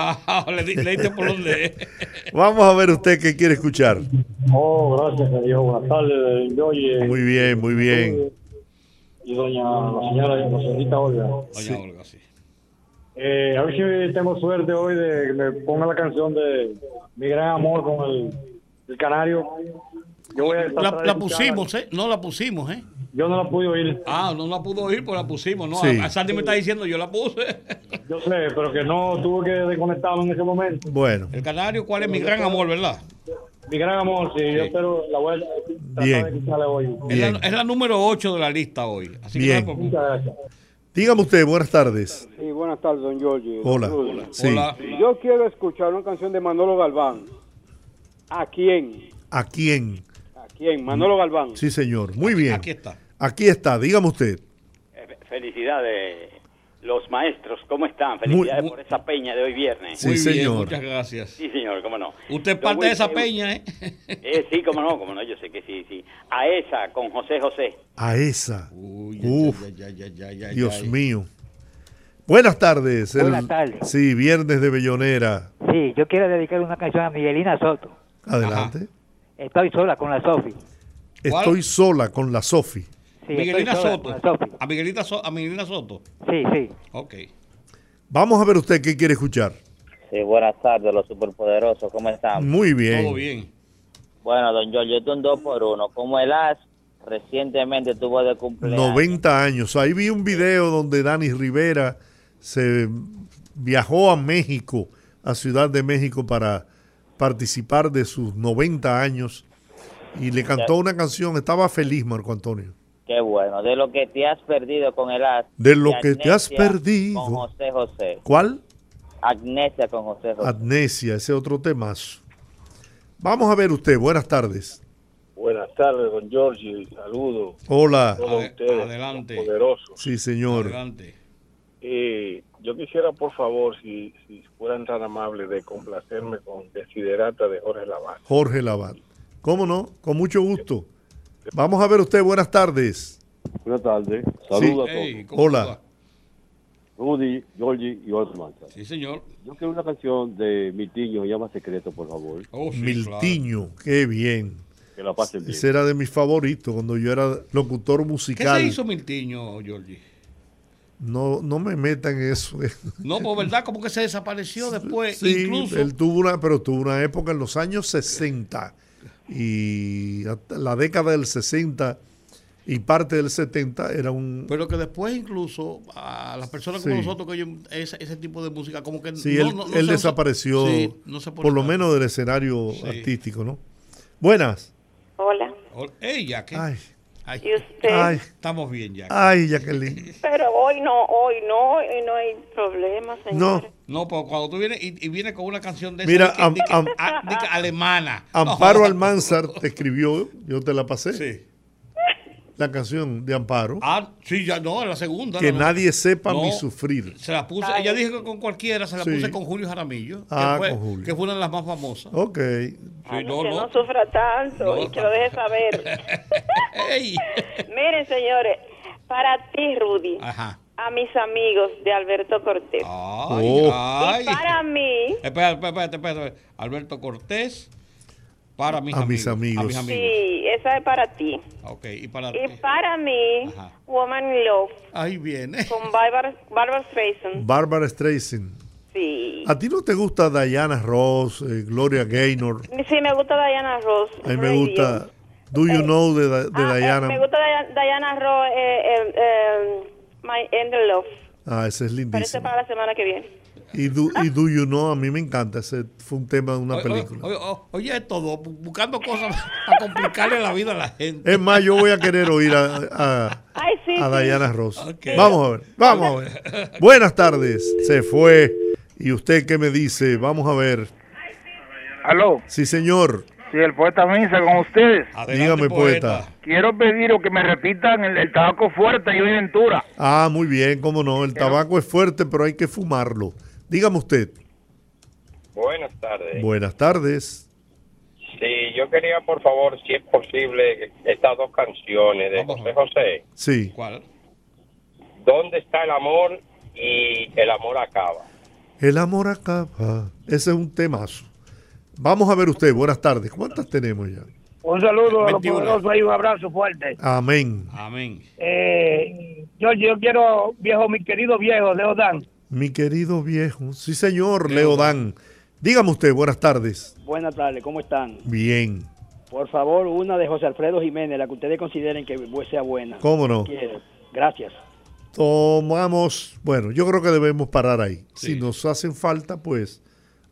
le, diste por donde. Vamos a ver usted qué quiere escuchar. Oh, gracias a Dios. Buenas tardes, Georgie. Muy bien, muy bien. Y doña, la señora, la señorita Olga. Doña Olga, sí. Eh, a ver si tengo suerte hoy de que me ponga la canción de Mi Gran Amor con el, el Canario. Yo voy a la, la pusimos, ¿eh? No la pusimos, ¿eh? Yo no la pude oír. Ah, no la pudo oír, pues la pusimos, ¿no? Sí. A Sandy me está diciendo, yo la puse. Yo sé, pero que no tuve que desconectarlo en ese momento. Bueno. El Canario, ¿cuál es mi gran amor, verdad? Mi gran amor, sí, yo espero la voy a tratar de escucharle hoy. Es la, es la, número 8 de la lista hoy. Así Bien. Que Muchas gracias. Dígame usted, buenas tardes. Sí, buenas tardes, don Giorgio. Hola. Hola. Sí. Hola. Yo quiero escuchar una canción de Manolo Galván. ¿A quién? ¿A quién? ¿A quién? Manolo Galván. Sí, señor. Muy bien. Aquí está. Aquí está, dígame usted. Eh, felicidades, los maestros, ¿cómo están? Felicidades por esa peña de hoy viernes. Sí, Muy bien, señor. Muchas gracias. Sí, señor, cómo no. Usted es parte de esa peña, ¿eh? ¿eh? Sí, cómo no, cómo no, yo sé que sí, sí. A esa, con José José. A esa. Uy, Uf, ya, ya, ya, Dios mío. Buenas tardes. Buenas tardes. Sí, viernes de Bellonera. Sí, yo quiero dedicar una canción a Miguelina Soto. Adelante. Estoy sola con la Sofi. Estoy sola con la Sofi. Miguelina Soto. ¿A Miguelina, a Miguelina Soto? Sí, sí. Ok. Vamos a ver usted qué quiere escuchar. Sí, buenas tardes, los superpoderosos, ¿cómo están? Muy bien. Todo bien. Bueno, don Giorgio, esto es un dos por uno. Como el AS recientemente tuvo de cumpleaños. 90 años. Ahí vi un video donde Dani Rivera se viajó a México, a Ciudad de México, para participar de sus 90 años y le cantó una canción. Estaba feliz, Marco Antonio. Qué bueno. De lo que te has perdido con el as. De lo que te has perdido. Con José José. ¿Cuál? Agnesia con José José. Agnesia, ese otro temazo. Vamos a ver usted. Buenas tardes. Buenas tardes, don Giorgi. Saludos. Hola. Adelante. Poderoso. Sí, señor. Adelante. Eh, yo quisiera, por favor, si, si fueran tan amables, de complacerme con Desiderata de Jorge Lavat. Jorge Lavat. ¿Cómo no? Con mucho gusto. Vamos a ver usted, buenas tardes. Buenas tardes, saludos a todos. Hola. Rudy, Georgie y Osman. Sí, señor. Yo quiero una canción de Miltiño, llama Secreto, por favor. Oh, Miltiño, qué bien. Que la pasen bien. Ese era de mis favoritos cuando yo era locutor musical. ¿Qué se hizo Miltiño, Georgie? No, no me metan en eso. No, pues verdad, como que se desapareció después. Sí, incluso. él tuvo una, pero tuvo una época en los años 60 y la década del 60 y parte del 70 era un... Pero que después incluso a las personas como nosotros que oyen ese, ese, tipo de música como que... Sí, él, él desapareció por lo menos del escenario artístico, ¿no? Buenas. Hola. Ella, ¿qué? Ay. Ay, ¿Y usted? Estamos bien, ya. Ay, Jacqueline. Pero hoy no, hoy no, hoy no hay problema, señor. No. No, pero cuando tú vienes y, y vienes con una canción de Mira, esa, am, am, de, alemana. Amparo Almanzar te escribió, yo te la pasé. Sí. La canción de Amparo. Ah, sí, ya no, la segunda. Que no, nadie sepa no, mi sufrir. Se la puse, ella dijo que con cualquiera, se la Sí. puse con Julio Jaramillo. Ah, que fue, con Julio. Que fue una de las más famosas. Ok. Sí, Ay, no, que no. no sufra tanto No, y que lo deje saber. Miren, señores, para ti, Rudy, Ajá. a mis amigos de Alberto Cortés. Ay, Oh. ay. Y para mí, Espera, espera, espera, espera. Alberto Cortés, para mis A mis amigos. A mis amigos. sí, esa es para ti. Ok, y para Y para mí, Ajá. Woman in Love, Ahí viene. con Barbara, Barbara Streisand. Barbara Streisand. Sí. ¿A ti no te gusta Diana Ross, eh, Gloria Gaynor? Sí, me gusta Diana Ross. A mí me gusta Do You Know de, de Ah, eh, Diana. me gusta Dia- Diana Ross, eh, eh, eh, My End of Love. Ah, ese es Parece lindísimo. para la semana que viene. Y do, y do You Know, a mí me encanta. Ese fue un tema de una Oye, película. Oye, oye, oye, todo, bu- buscando cosas para complicarle la vida a la gente. Es más, yo voy a querer oír a, a, Ay, sí, a sí. Diana Ross. Vamos a ver, vamos a ver. Buenas tardes. Se fue. ¿Y usted qué me dice? Vamos a ver. Aló, Sí, señor. sí, el poeta Misa con ustedes. Dígame, poeta. Quiero pedir que me repitan el, el tabaco fuerte y hoy Ventura. Ah, muy bien, cómo no. El tabaco es fuerte, pero hay que fumarlo. Dígame usted. Buenas tardes. Buenas tardes. Sí, yo quería, por favor, si es posible, estas dos canciones de José José. Sí. ¿Cuál? ¿Dónde está el amor y el amor acaba? El amor acaba. Ese es un temazo. Vamos a ver usted. Buenas tardes. ¿Cuántas tenemos ya? Un saludo a los 21. poderosos y un abrazo fuerte. Amén. Amén. Eh, George, yo quiero, viejo, mi querido viejo, Leo Dan. Mi querido viejo. Sí, señor, Leodán. Dígame usted, buenas tardes. Buenas tardes, ¿cómo están? Bien. Por favor, una de José Alfredo Jiménez, la que ustedes consideren que sea buena. ¿Cómo no? Quiero. Gracias. Tomamos, bueno, yo creo que debemos parar ahí. Si nos hacen falta, pues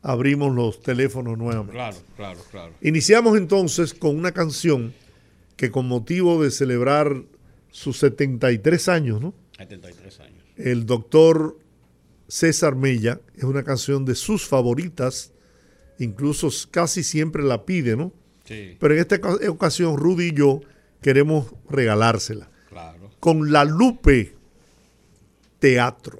abrimos los teléfonos nuevamente. Claro, claro, claro. Iniciamos entonces con una canción que con motivo de celebrar sus 73 años, ¿no? 73 años. El doctor César Mella es una canción de sus favoritas, incluso casi siempre la pide, ¿no? Sí. Pero en esta oca- ocasión Rudy y yo queremos regalársela. Claro. Con la Lupe Teatro.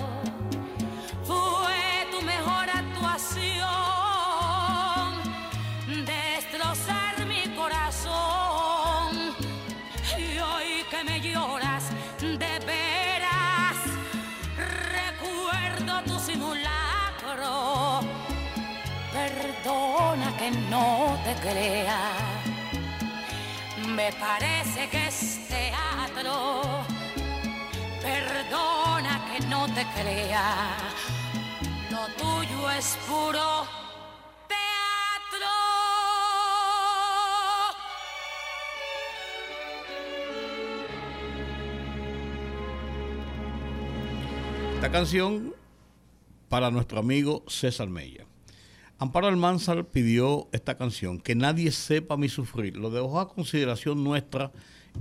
Que no te crea, me parece que es teatro. Perdona que no te crea, lo tuyo es puro teatro. Esta canción para nuestro amigo César Mella. Amparo Almanzar pidió esta canción, Que nadie sepa mi sufrir. Lo dejó a consideración nuestra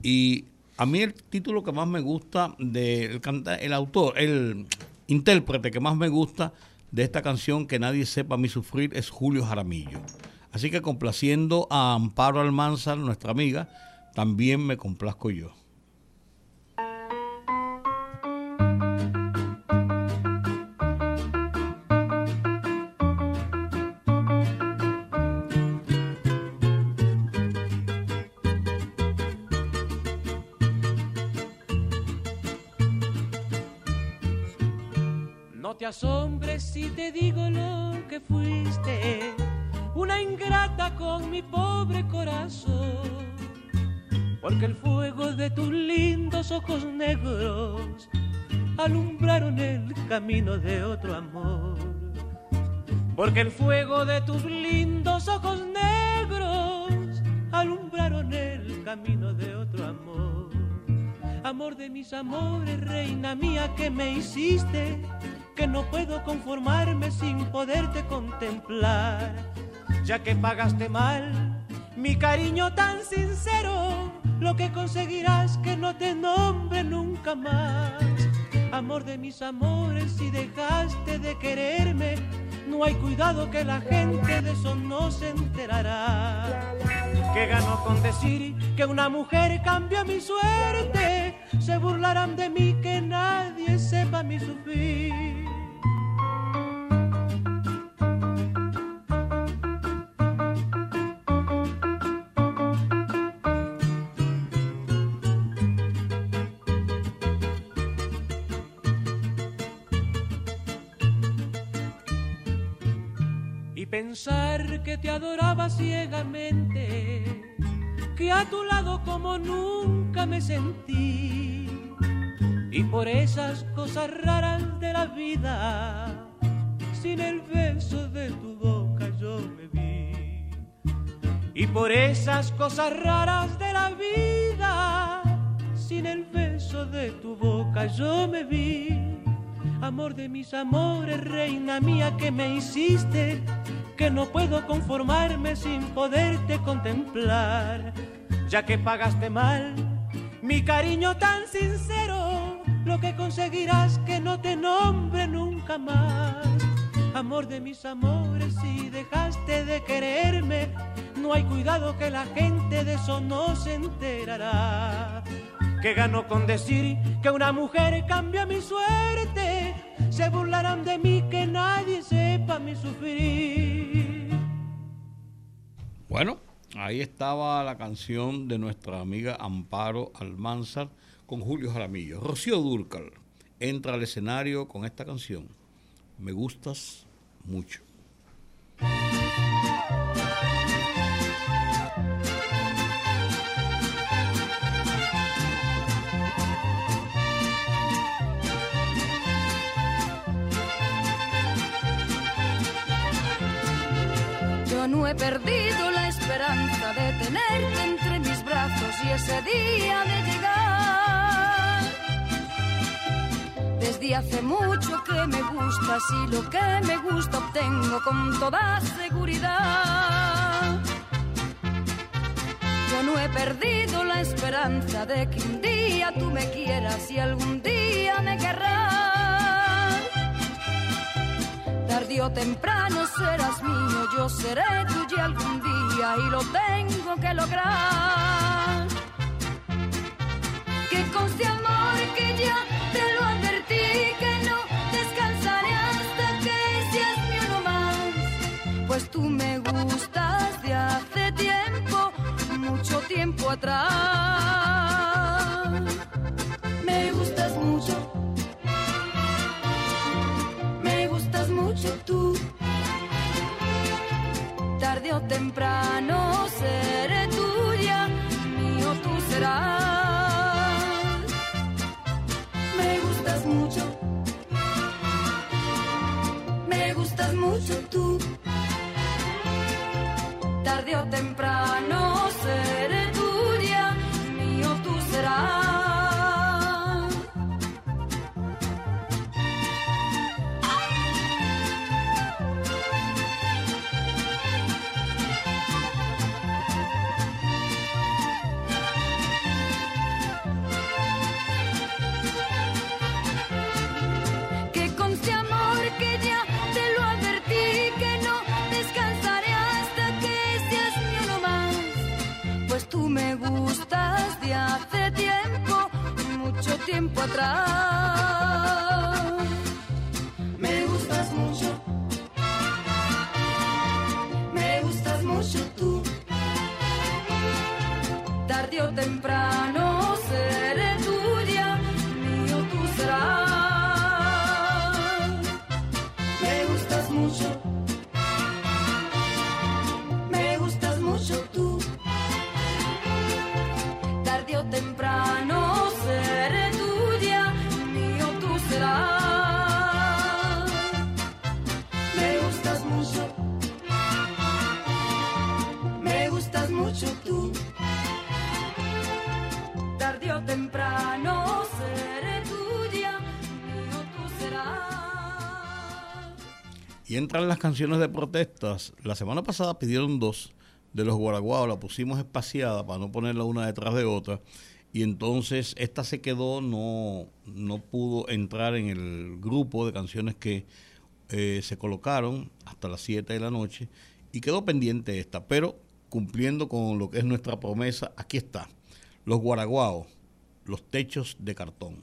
y a mí el título que más me gusta del canta el autor, el intérprete que más me gusta de esta canción, Que nadie sepa mi sufrir, es Julio Jaramillo. Así que complaciendo a Amparo Almanzar, nuestra amiga, también me complazco yo. Asombres si te digo lo que fuiste, una ingrata con mi pobre corazón, porque el fuego de tus lindos ojos negros alumbraron el camino de otro amor. Porque el fuego de tus lindos ojos negros alumbraron el camino de otro amor. Amor de mis amores, reina mía que me hiciste, que no puedo conformarme sin poderte contemplar, ya que pagaste mal mi cariño tan sincero, lo que conseguirás que no te nombre nunca más. Amor de mis amores, si dejaste de quererme, no hay cuidado que la gente de eso no se enterará. Que ganó con decir que una mujer cambió mi suerte, se burlarán de mí que nadie sepa mi sufrir. Te adoraba ciegamente, que a tu lado como nunca me sentí, y por esas cosas raras de la vida, sin el beso de tu boca yo me vi, y por esas cosas raras de la vida, sin el beso de tu boca yo me vi. Amor de mis amores, reina mía que me hiciste, que no puedo conformarme sin poderte contemplar, ya que pagaste mal mi cariño tan sincero, lo que conseguirás que no te nombre nunca más. Amor de mis amores, si dejaste de quererme, no hay cuidado que la gente de eso no se enterará. Que gano con decir que una mujer cambia mi suerte, se burlarán de mí que nadie sepa mi sufrir. Bueno, ahí estaba la canción de nuestra amiga Amparo Almanzar con Julio Jaramillo. Rocío Durcal entra al escenario con esta canción. Me gustas mucho. Yo no he perdido ese día de llegar. Desde hace mucho que me gustas y lo que me gusta obtengo con toda seguridad. Yo no he perdido la esperanza de que un día tú me quieras y algún día me querrás. Tarde o temprano serás mío, yo seré tuya algún día y lo tengo que lograr. Atrás. Me gustas mucho. Me gustas mucho tú. Tarde o temprano seré tuya, mío tú serás. Mucho tú. Tarde o temprano Entran las canciones de protestas. La semana pasada pidieron dos de los guaraguaos, la pusimos espaciada para no ponerla una detrás de otra. Y entonces esta se quedó, no, no pudo entrar en el grupo de canciones que eh, se colocaron hasta las 7 de la noche y quedó pendiente esta, pero cumpliendo con lo que es nuestra promesa, aquí está. Los guaraguaos, los techos de cartón.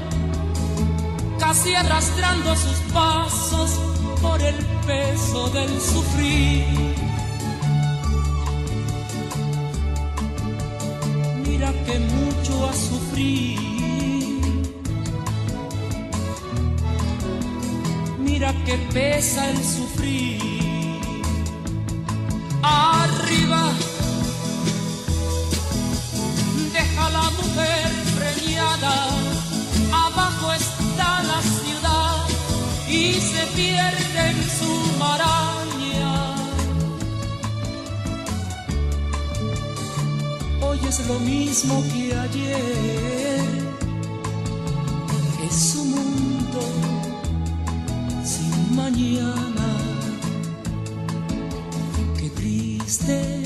casi arrastrando sus pasos por el peso del sufrir. Mira que mucho ha sufrido. Mira que pesa el sufrir. Arriba deja la mujer preñada, abajo está ciudad y se pierde en su maraña. Hoy es lo mismo que ayer, es un mundo sin mañana. Qué triste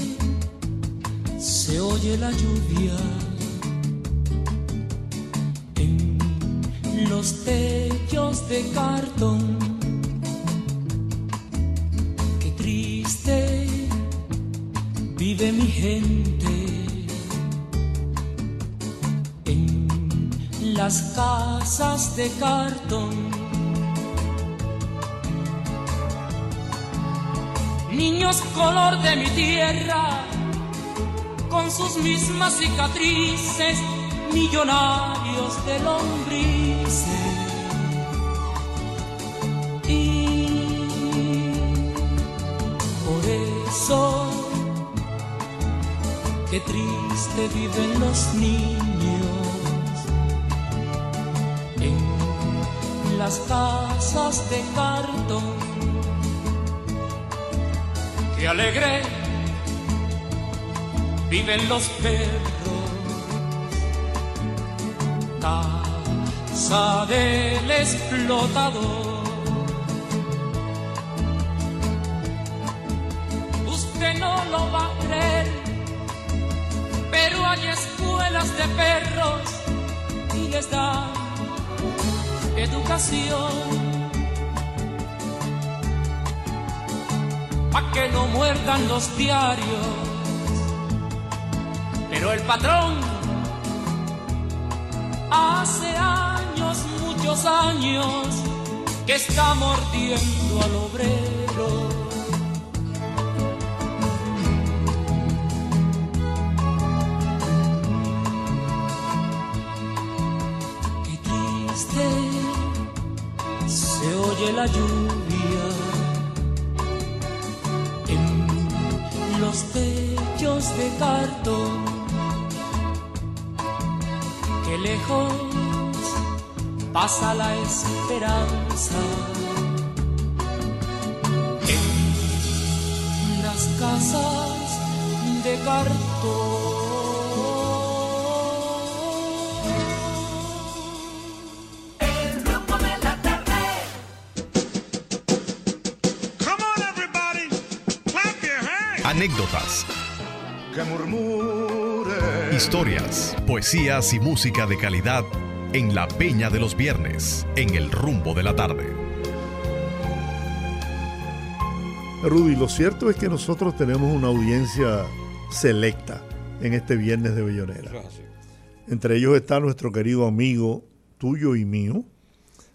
se oye la lluvia los techos de cartón. Qué triste vive mi gente en las casas de cartón. Niños color de mi tierra con sus mismas cicatrices, millonarios de lombrices. Y por eso, qué triste viven los niños en las casas de cartón. Qué alegre viven los perros. Casa del explotador. Usted no lo va a creer, pero hay escuelas de perros y les dan educación. Pa' que no muerdan los diarios pero el patrón hace años, muchos años, que está mordiendo al obrero. Qué triste se oye la lluvia en los techos de cartón pasa la esperanza. En las casas de cartón. Anécdotas. Que murmura historias, poesías y música de calidad en la Peña de los Viernes, en el rumbo de la tarde. Rudy, lo cierto es que nosotros tenemos una audiencia selecta en este viernes de Bellonera. Entre ellos está nuestro querido amigo tuyo y mío,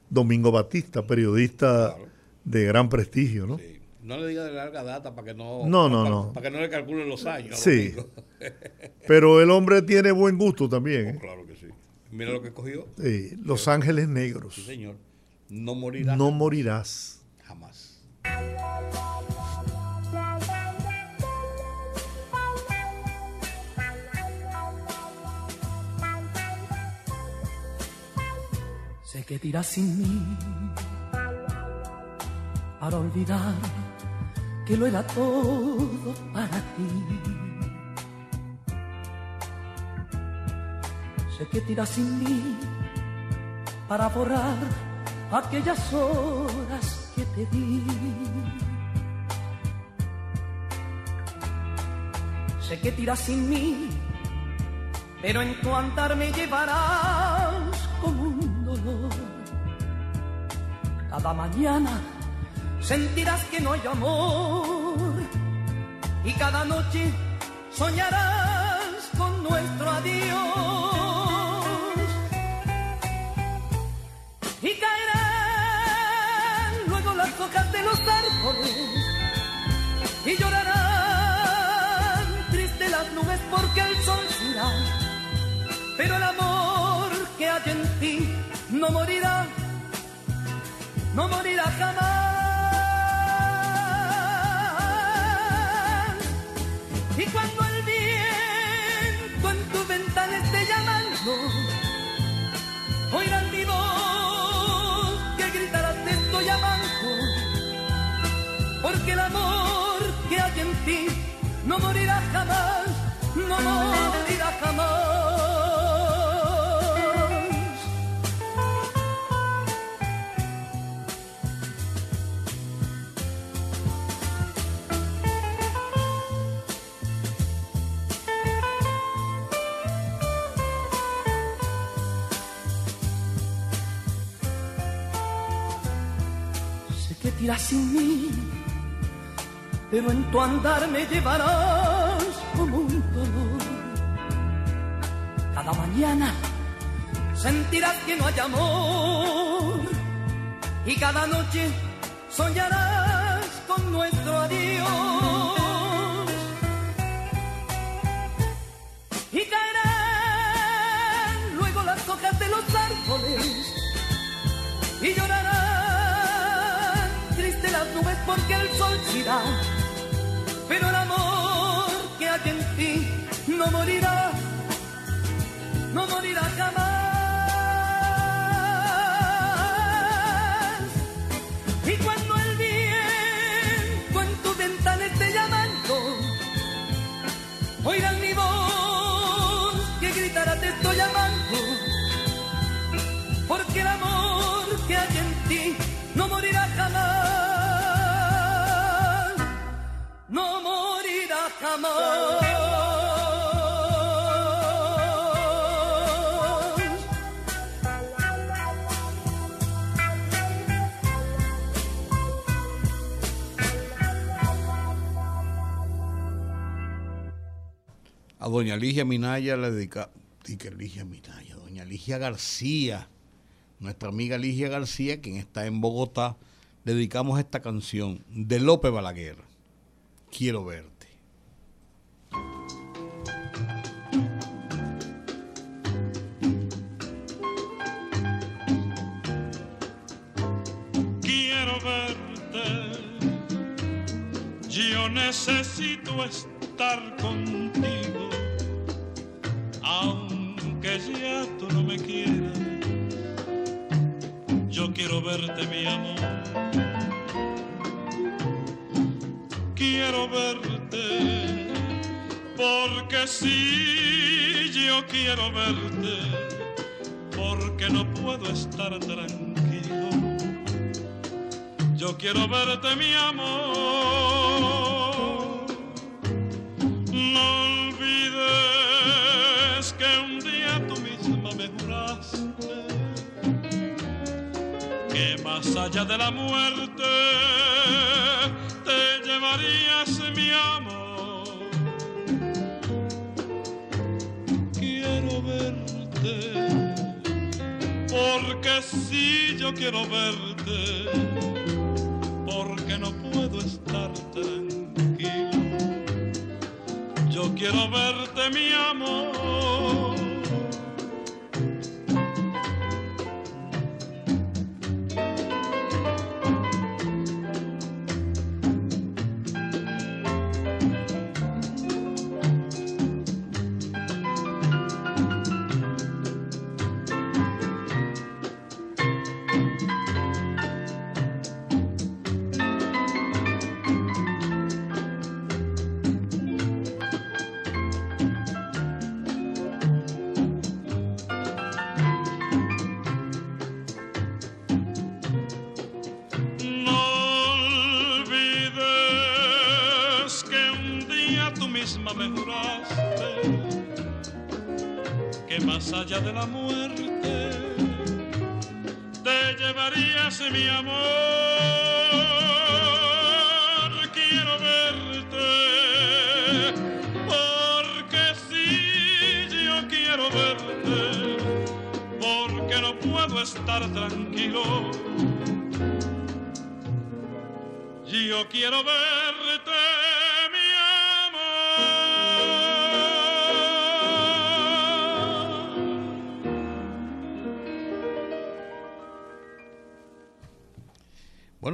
Domingo Batista, periodista de gran prestigio, ¿no? No le diga de larga data para que no, No, no, para, no. para que no le calculen los años. Sí. Pero el hombre tiene buen gusto también. ¿eh? Claro que sí. Mira lo que cogió. Sí, Los Ángeles Negros. Sí, señor. No morirá No morirás. jamás. Sé que tiras sin mí para olvidar que lo era todo para ti. Sé que tiras sin mí para borrar aquellas horas que te di. Sé que tiras sin mí, pero en tu andar me llevarás como un dolor. Cada mañana sentirás que no hay amor y cada noche soñarás con nuestro adiós. Y caerán luego las hojas de los árboles y llorarán triste las nubes porque el sol se irá. Pero el amor que hay en ti no morirá, no morirá jamás. Porque el amor que hay en ti no morirá jamás, no morirá jamás. Sé que tiras sin mí, pero en tu andar me llevarás como un dolor. Cada mañana sentirás que no hay amor y cada noche soñarás con nuestro adiós. Y caerán luego las hojas de los árboles y llorarán triste las nubes porque el sol se irá. Pero el amor que hay en ti no morirá, no morirá jamás. Y cuando el viento en tu ventana esté llamando, oirán mi voz que gritará te estoy llamando. Porque el amor A doña Ligia Minaya le dedica. Que Ligia Minaya, doña Ligia García, nuestra amiga Ligia García, quien está en Bogotá, le dedicamos esta canción de López Balaguer. Quiero verte. Verte. Yo necesito estar contigo, aunque ya tú no me quieras. Yo quiero verte, mi amor. Quiero verte, porque si yo quiero verte, porque no puedo estar tranquilo. Yo quiero verte, mi amor. No olvides que un día tú misma me juraste que más allá de la muerte te llevarías mi amor. Quiero verte, porque si yo quiero verte estar tranquilo. Yo quiero verte mi amor.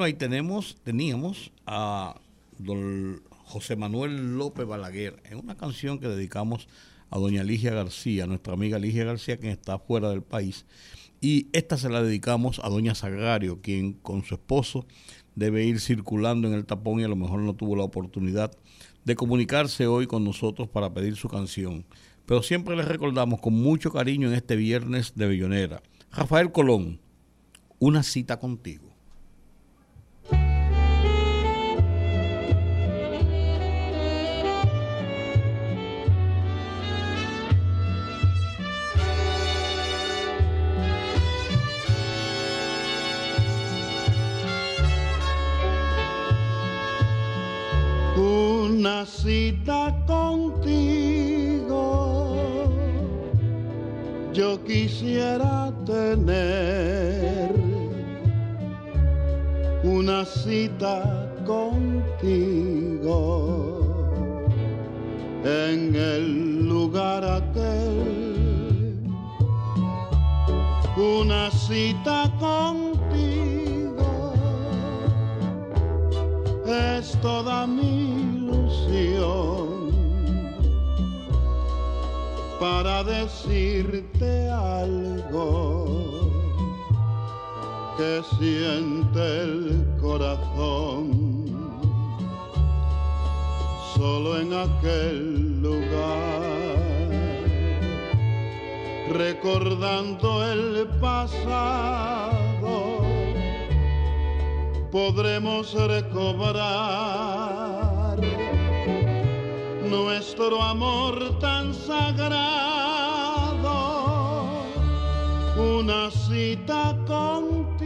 Ahí tenemos, teníamos a don José Manuel López Balaguer en una canción que dedicamos a doña Ligia García, nuestra amiga Ligia García, quien está fuera del país. Y esta se la dedicamos a doña Sagrario, quien con su esposo debe ir circulando en el tapón y a lo mejor no tuvo la oportunidad de comunicarse hoy con nosotros para pedir su canción. Pero siempre les recordamos con mucho cariño en este viernes de Bellonera. Rafael Colón, una cita contigo. Una cita contigo. Yo quisiera tener una cita contigo en el lugar aquel. Una cita contigo es toda mi para decirte algo que siente el corazón. Solo en aquel lugar recordando el pasado podremos recobrar nuestro amor tan sagrado, una cita contigo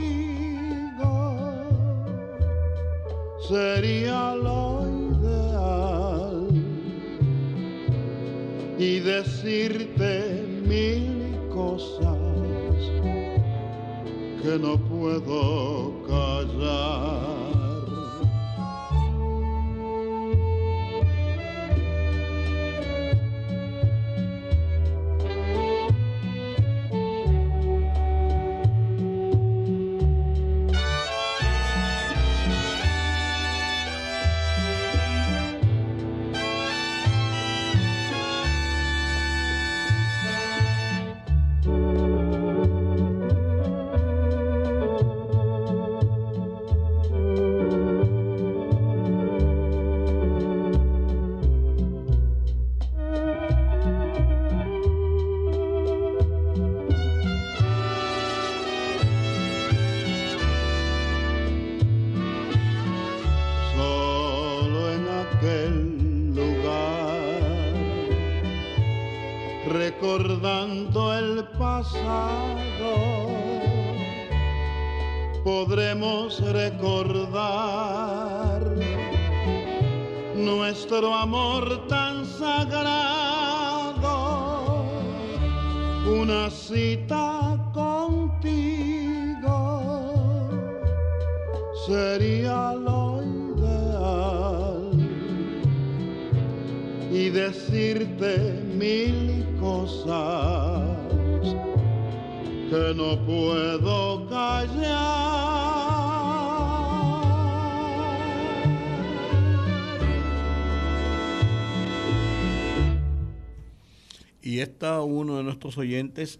sería lo ideal y decirte mil cosas que no puedo callar.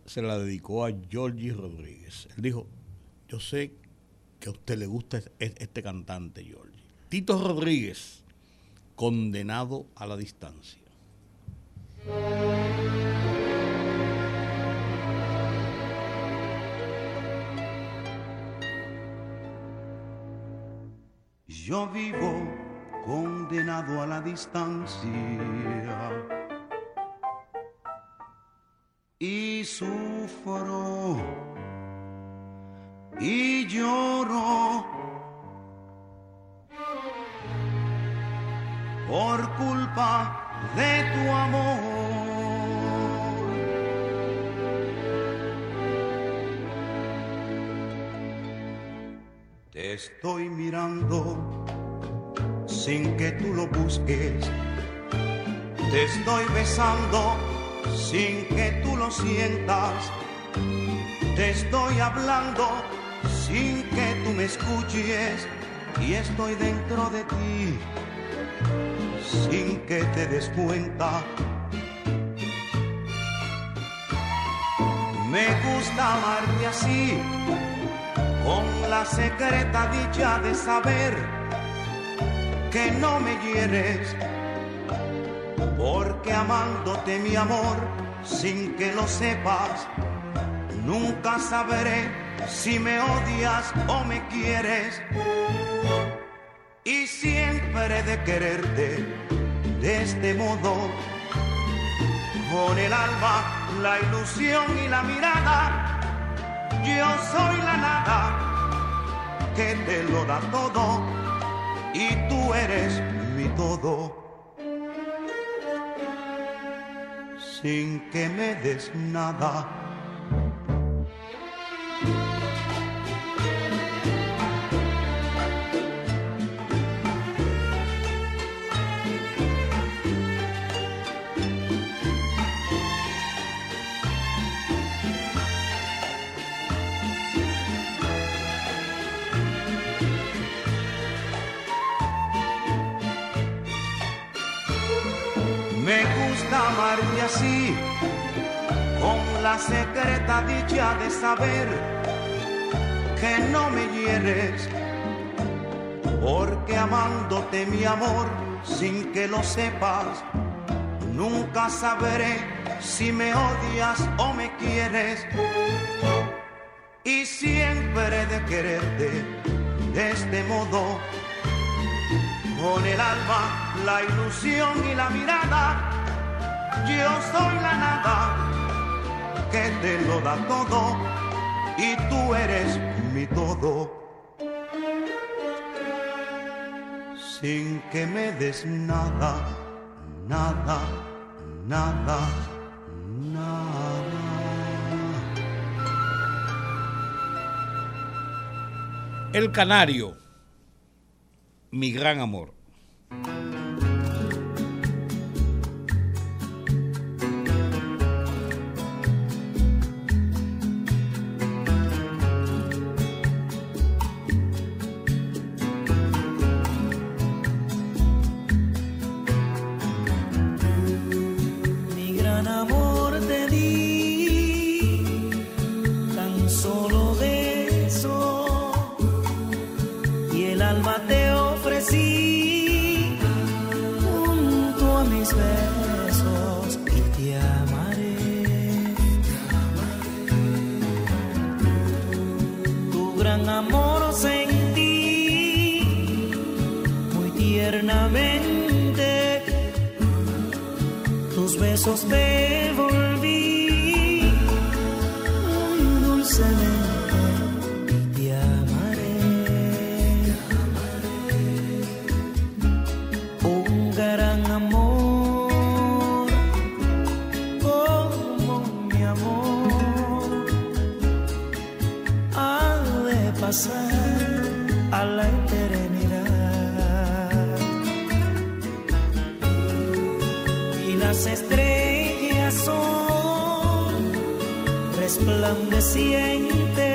Se la dedicó a Georgie Rodríguez. Él dijo, yo sé que a usted le gusta es- es- este cantante, Georgie. Tito Rodríguez, condenado a la distancia. Yo vivo condenado a la distancia y sufro y lloro por culpa de tu amor. Te estoy mirando sin que tú lo busques. Te estoy besando sin que tú lo sientas. Te estoy hablando sin que tú me escuches. Y estoy dentro de ti sin que te des cuenta. Me gusta amarte así con la secreta dicha de saber que no me hieres, porque amándote mi amor sin que lo sepas, nunca sabré si me odias o me quieres. Y siempre de quererte de este modo, con el alma, la ilusión y la mirada yo soy la nada que te lo da todo y tú eres mi todo. Sin que me des nada. Amarte así, con la secreta dicha de saber que no me hieres, porque amándote mi amor sin que lo sepas, nunca sabré si me odias o me quieres. Y siempre de quererte de este modo con el alma, la ilusión y la mirada. Yo soy la nada que te lo da todo y tú eres mi todo. Sin que me des nada, nada, nada, nada. El Canario, mi gran amor. Besos devolví resplandecientes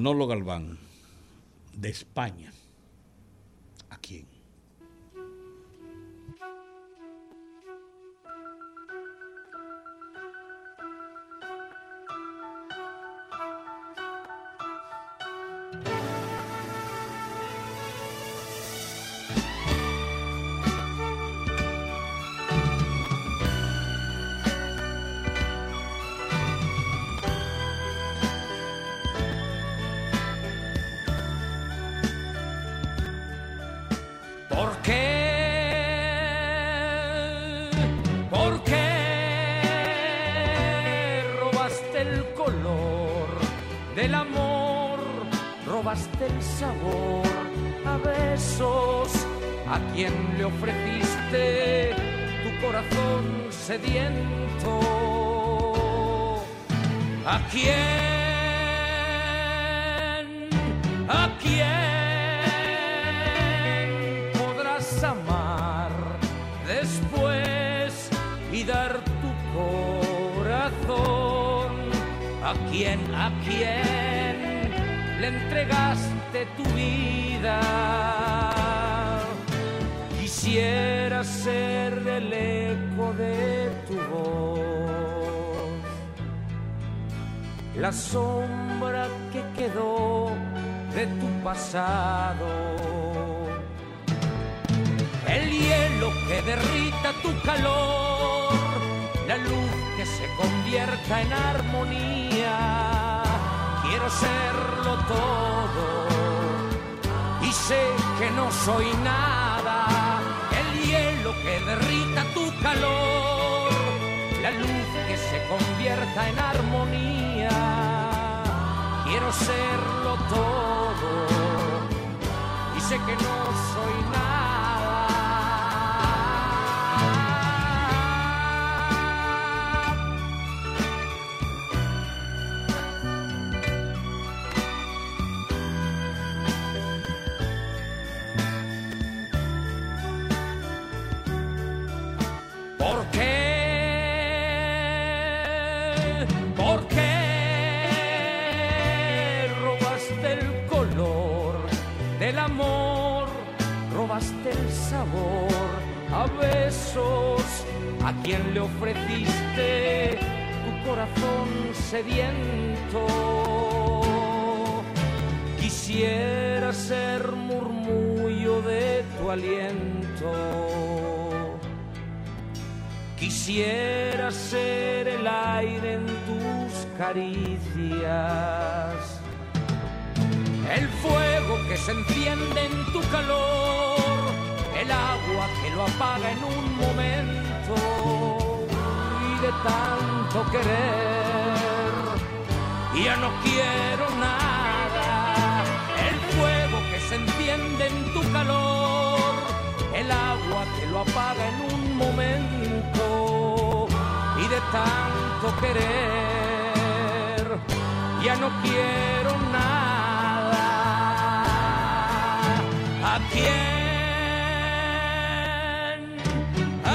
Manolo Galván, de España. ¿A quién le ofreciste tu corazón sediento? ¿A quién? ¿A quién podrás amar después y dar tu corazón? ¿A quién, a quién le entregaste tu vida? Quisiera ser el eco de tu voz la sombra que quedó de tu pasado. El hielo que derrita tu calor, la luz que se convierta en armonía. Quiero serlo todo y sé que no soy nada. Que derrita tu calor, la luz que se convierta en armonía. Quiero serlo todo y sé que no soy nada. Sabor a besos. ¿A quién le ofreciste tu corazón sediento? Quisiera ser murmullo de tu aliento. Quisiera ser el aire en tus caricias. El fuego que se enciende en tu calor, el agua que lo apaga en un momento y de tanto querer, ya no quiero nada. El fuego que se enciende en tu calor, el agua que lo apaga en un momento y de tanto querer, ya no quiero nada. ¿A quién?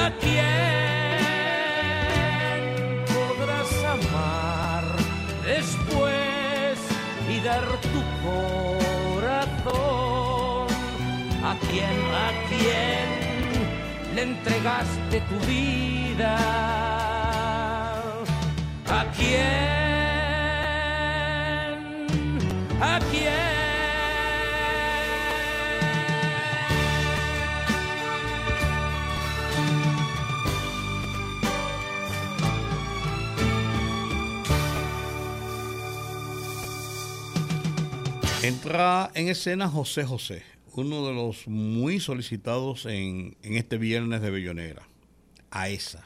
¿A quién podrás amar después y dar tu corazón? ¿A quién? ¿A quién le entregaste tu vida? ¿A quién? ¿A quién? Entra en escena José José, uno de los muy solicitados en, este viernes de Bellonera. A esa.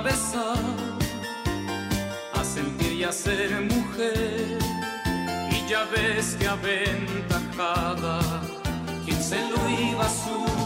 A besar, a sentir y a ser mujer. Y ya ves que aventajada, quien se lo iba a suponer.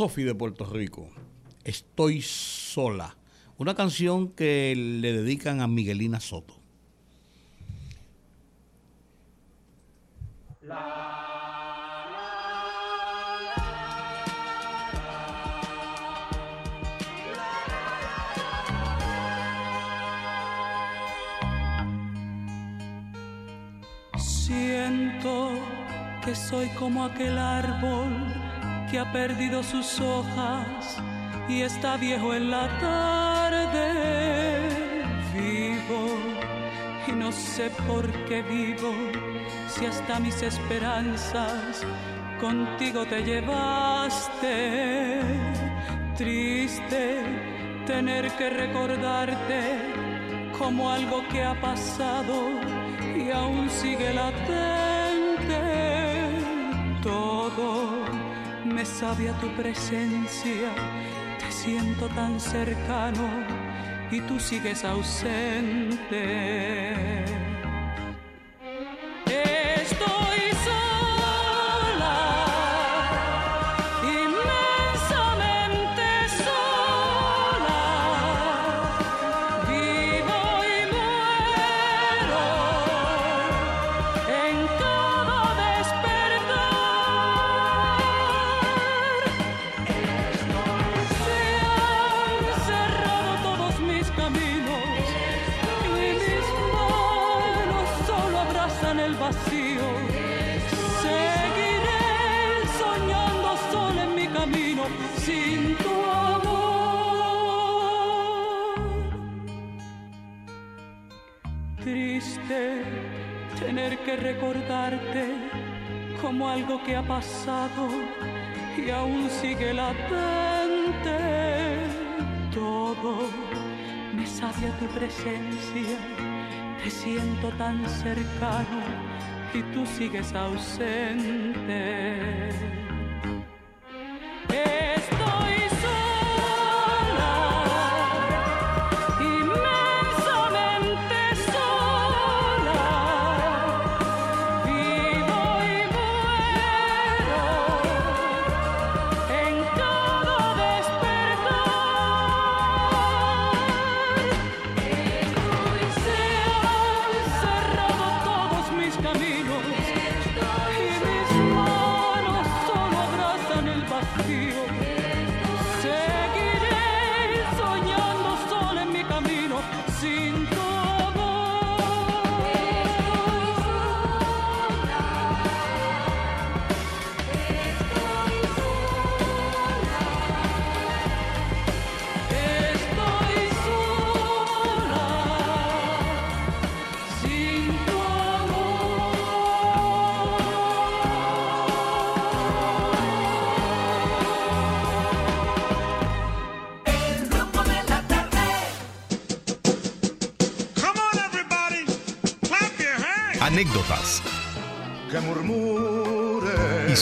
Sofi de Puerto Rico. Estoy sola. Una canción que le dedican a Miguelina Soto. Siento que soy como aquel árbol que ha perdido sus hojas y está viejo en la tarde. Vivo y no sé por qué vivo si hasta mis esperanzas contigo te llevaste. Triste tener que recordarte como algo que ha pasado y aún sigue latente. Todo me sabe a tu presencia, te siento tan cercano y tú sigues ausente. Estoy pasado y aún sigue latente. Todo me sabe a tu presencia, te siento tan cercano y tú sigues ausente.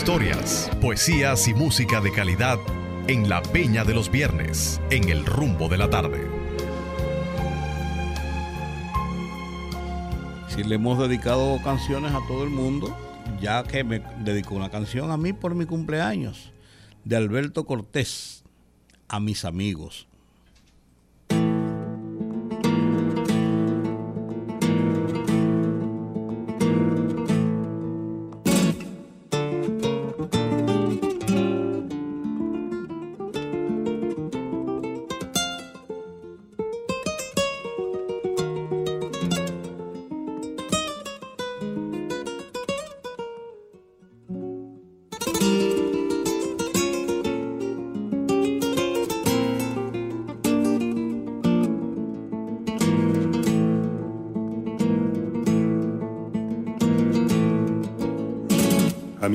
Historias, poesías y música de calidad en la Peña de los Viernes, en el rumbo de la tarde. Si le hemos dedicado canciones a todo el mundo, ya que me dedicó una canción a mí por mi cumpleaños, de Alberto Cortés, a mis amigos.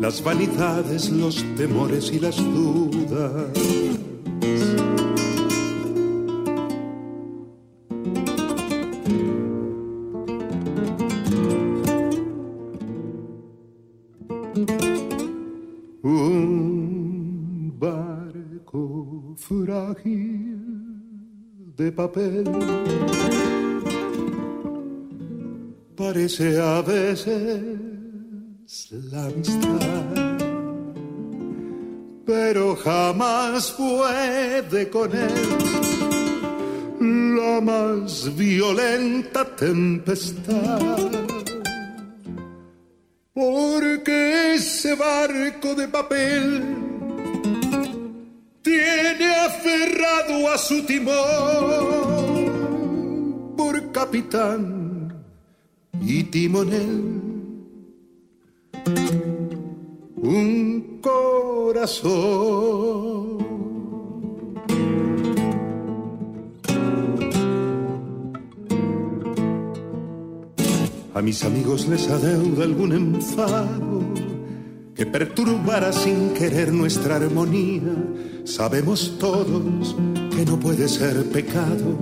las vanidades, los temores y las dudas. Un barco frágil de papel parece a veces la amistad pero jamás puede con él la más violenta tempestad. Porque ese barco de papel tiene aferrado a su timón por capitán y timonel un corazón. A mis amigos les adeuda algún enfado que perturbara sin querer nuestra armonía. Sabemos todos que no puede ser pecado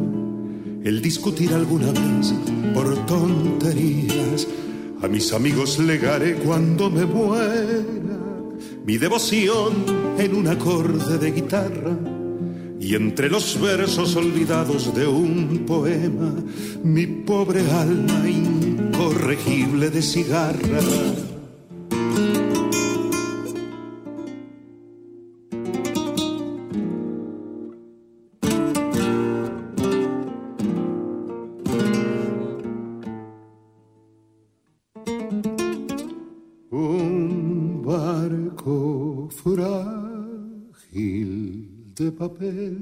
el discutir alguna vez por tonterías. A mis amigos legaré cuando me muera mi devoción en un acorde de guitarra y entre los versos olvidados de un poema mi pobre alma incorregible de cigarra. De papel.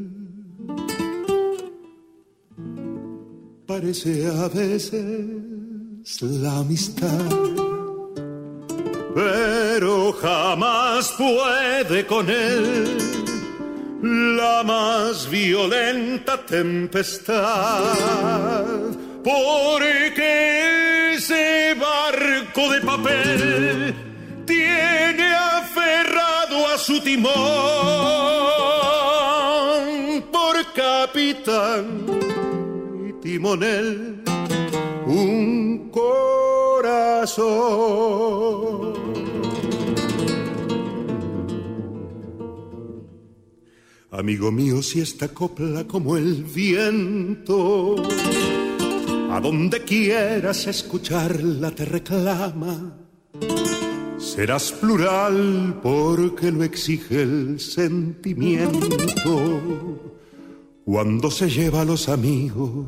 Parece a veces la amistad, pero jamás puede con él. La más violenta tempestad, porque ese barco de papel tiene aferrado a su timón capitán y timonel un corazón. Amigo mío, si esta copla como el viento, a donde quieras escucharla te reclama serás plural porque lo exige el sentimiento cuando se lleva a los amigos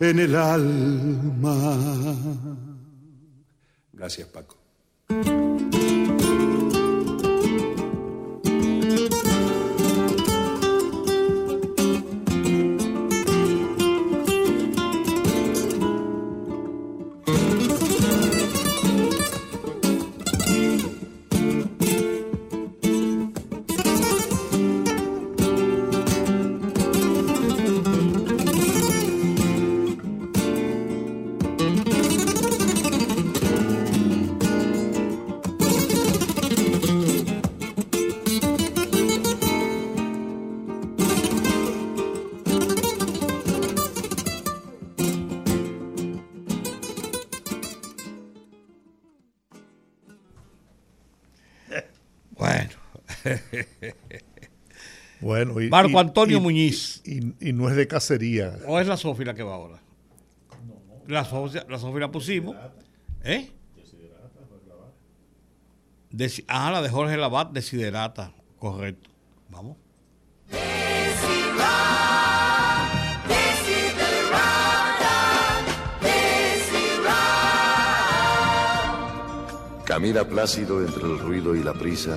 en el alma. Gracias, Paco. Marco Antonio y- Muñiz. Y, y no es de cacería. ¿O es la Sofi la que va ahora? La Sofi la, Sofi la pusimos. ¿Eh? Desi- ah, la de Jorge Labat, Desiderata. Correcto. Vamos. Camina plácido entre el ruido y la prisa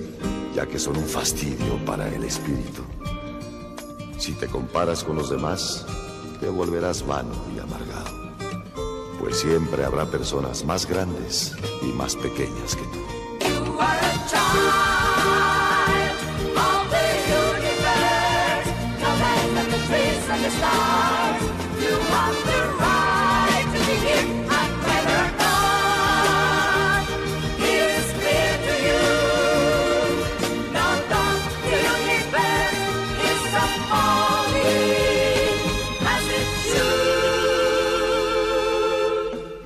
ya que son un fastidio para el espíritu. Si te comparas con los demás, te volverás vano y amargado. Pues siempre habrá personas más grandes y más pequeñas que tú.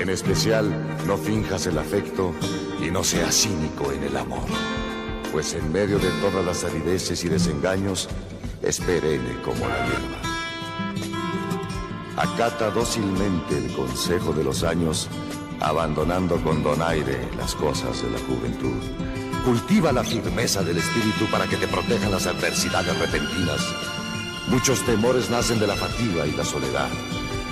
En especial, no finjas el afecto y no seas cínico en el amor. Pues en medio de todas las arideces y desengaños, es perenne como la hierba. Acata dócilmente el consejo de los años, abandonando con donaire las cosas de la juventud. Cultiva la firmeza del espíritu para que te protejan las adversidades repentinas. Muchos temores nacen de la fatiga y la soledad.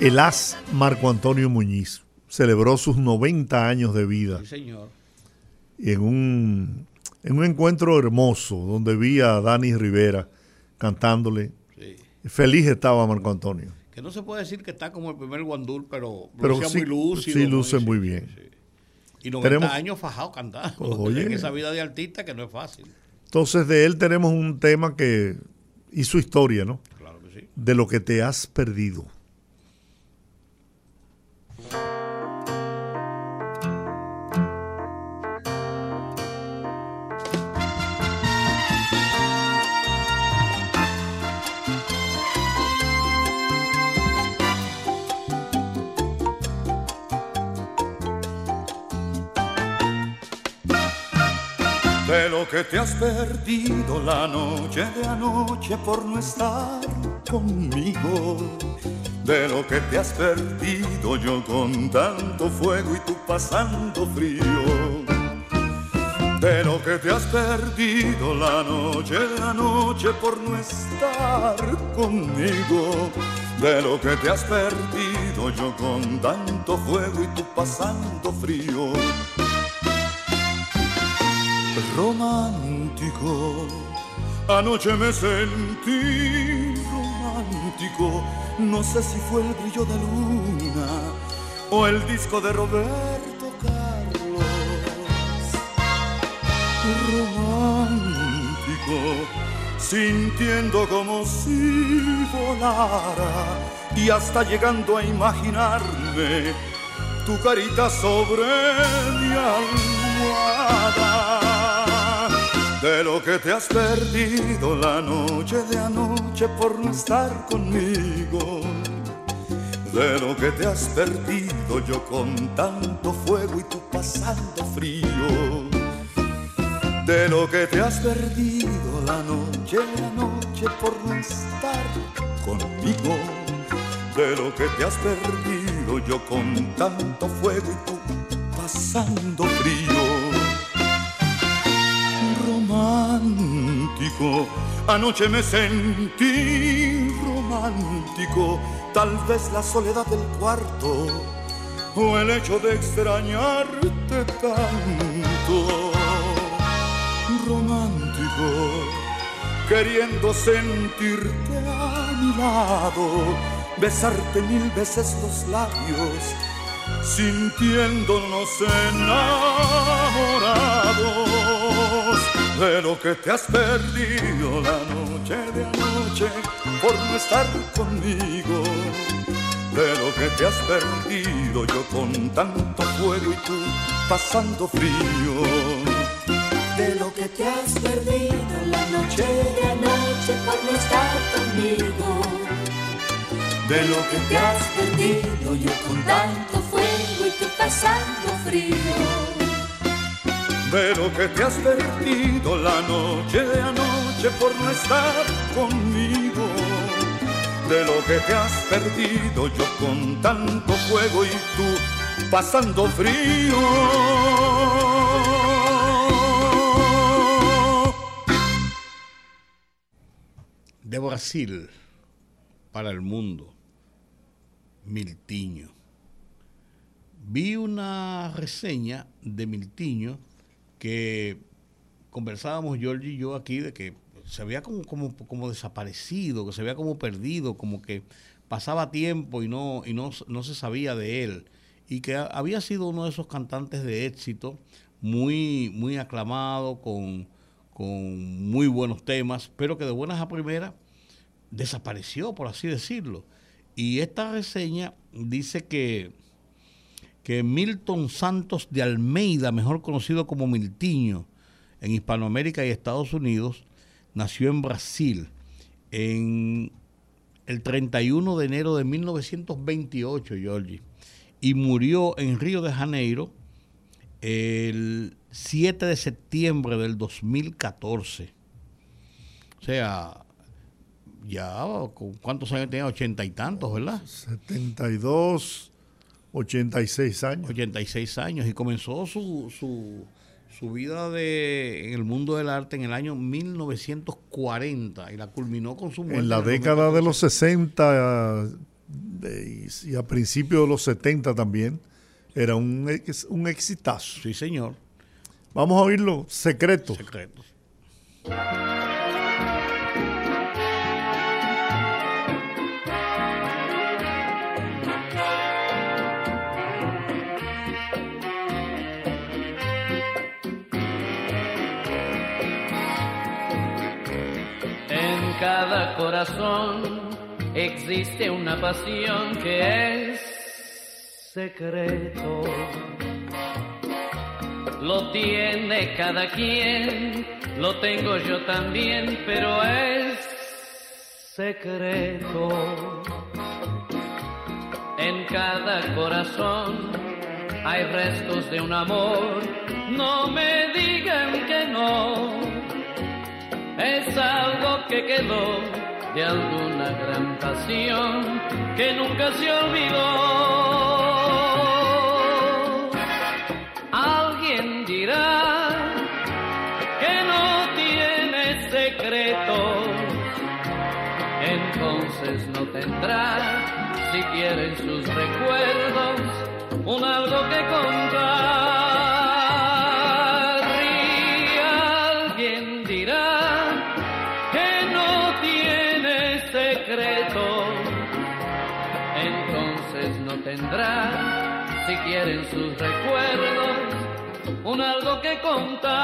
El as Marco Antonio Muñiz celebró sus 90 años de vida Sí, señor. en un, en un encuentro hermoso donde vi a Dani Rivera cantándole. Feliz estaba Marco Antonio. Que no se puede decir que está como el primer guandul, pero, Pero lucía sí, muy lúcido. sí luce muy bien. Y 90 Tenemos- años fajado cantando. Oye. En esa vida de artista que no es fácil. Entonces de él tenemos un tema que hizo historia, ¿no? Claro que sí. De lo que te has perdido. Lo que te has perdido la noche de anoche por no estar conmigo. De lo que te has perdido yo con tanto fuego y tú pasando frío. De lo que te has perdido la noche de anoche por no estar conmigo. De lo que te has perdido yo con tanto fuego y tú pasando frío romántico. Anoche me sentí romántico. No sé si fue el brillo de luna o el disco de Roberto Carlos. Romántico, sintiendo como si volara y hasta llegando a imaginarme tu carita sobre mi almohada. De lo que te has perdido la noche de anoche por no estar conmigo. De lo que te has perdido yo con tanto fuego y tú pasando frío. De lo que te has perdido la noche de anoche por no estar conmigo. De lo que te has perdido yo con tanto fuego y tú pasando frío romántico. Anoche me sentí romántico, tal vez la soledad del cuarto o el hecho de extrañarte tanto. Romántico, queriendo sentirte a mi lado, besarte mil veces los labios, sintiéndonos enamorados de lo que te has perdido la noche de anoche por no estar conmigo. De lo que te has perdido yo con tanto fuego y tú pasando frío. De lo que te has perdido la noche de anoche por no estar conmigo. De lo que te has perdido yo con tanto fuego y tú pasando frío. De lo que te has perdido la noche de anoche por no estar conmigo. De lo que te has perdido yo con tanto fuego y tú pasando frío. De Brasil para el mundo, Miltiño. Vi una reseña de Miltiño que conversábamos George y yo aquí de que se veía como, como, como desaparecido, que se veía como perdido, como que pasaba tiempo y no, y no, no se sabía de él. Y que había sido uno de esos cantantes de éxito, muy, muy aclamado, con, con muy buenos temas, pero que de buenas a primeras desapareció, por así decirlo. Y esta reseña dice que, que Milton Santos de Almeida, mejor conocido como Miltiño, en Hispanoamérica y Estados Unidos, nació en Brasil en el 31 de enero de 1928, Georgie, y murió en Río de Janeiro el 7 de septiembre del 2014. O sea, ya, ¿cu- ¿cuántos años tenía? Ochenta y tantos, ¿verdad? 72, 86 años. 86 años y comenzó su, su, su vida de, en el mundo del arte en el año 1940 y la culminó con su muerte. En la el década de los 60 de- y a principios de los 70 también, era un, ex- un exitazo. Sí, señor. Vamos a oírlo, Secreto. Secretos. Corazón existe una pasión que es secreto. Lo tiene cada quien, lo tengo yo también, pero es secreto. En cada corazón hay restos de un amor, no me digan que no es algo que quedó de alguna gran pasión que nunca se olvidó. Alguien dirá que no tiene secretos, entonces no tendrá, si quieren sus recuerdos, un algo que contar. Recuerdos, un algo que contar.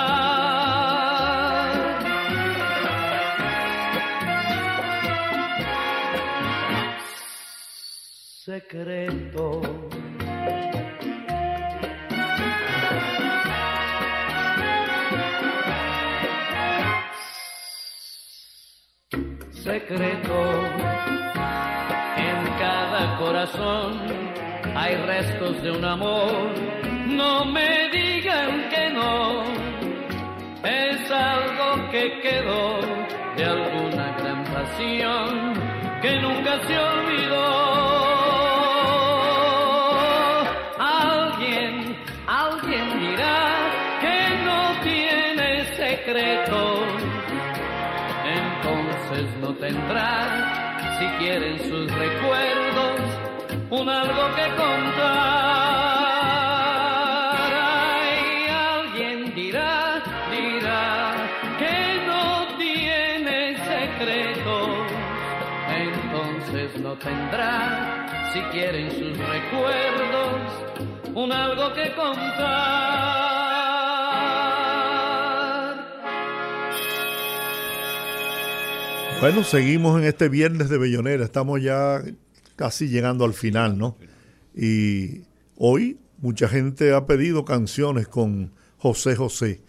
Secreto. secreto. En cada corazón hay restos de un amor. No me digan que no. Es algo que quedó de alguna gran pasión que nunca se olvidó. Alguien, alguien dirá que no tiene secretos entonces no tendrá, si quieren sus recuerdos, un algo que contar. Ay, alguien dirá, dirá que no tiene secretos, bueno tendrá, si quieren sus recuerdos, un algo que contar. Bueno, seguimos en este viernes de Bellonera. Estamos ya casi llegando al final, ¿no? Y hoy mucha gente ha pedido canciones con José José,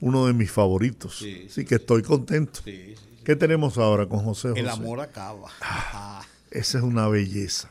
uno de mis favoritos. Sí, Así que estoy contento. Sí, ¿Qué tenemos ahora con José José? El amor acaba. Ah. Esa es una belleza.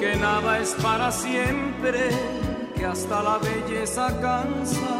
porque nada es para siempre, que hasta la belleza cansa.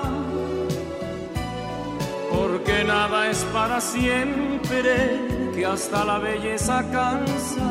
porque nada es para siempre, que hasta la belleza cansa,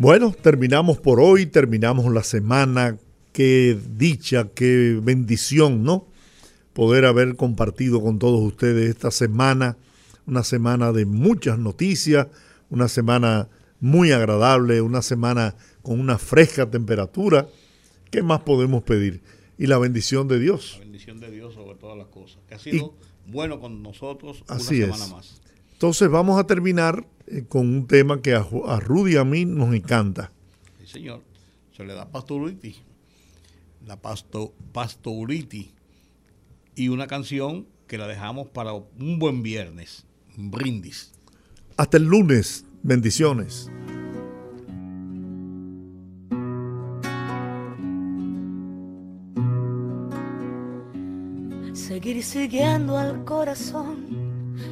Bueno, terminamos por hoy, terminamos la semana. Qué dicha, qué bendición, ¿no? Poder haber compartido con todos ustedes esta semana, una semana de muchas noticias, una semana muy agradable, una semana con una fresca temperatura. ¿Qué más podemos pedir? Y la bendición de Dios. La bendición de Dios sobre todas las cosas. Que ha sido bueno con nosotros Así una semana es. más. Entonces vamos a terminar eh, con un tema que a, Rudy y a mí nos encanta. Sí, señor. Se le da pastouritis. La pasto, pastouritis. Y una canción que la dejamos para un buen viernes. Un brindis. Hasta el lunes. Bendiciones. Seguir siguiendo al corazón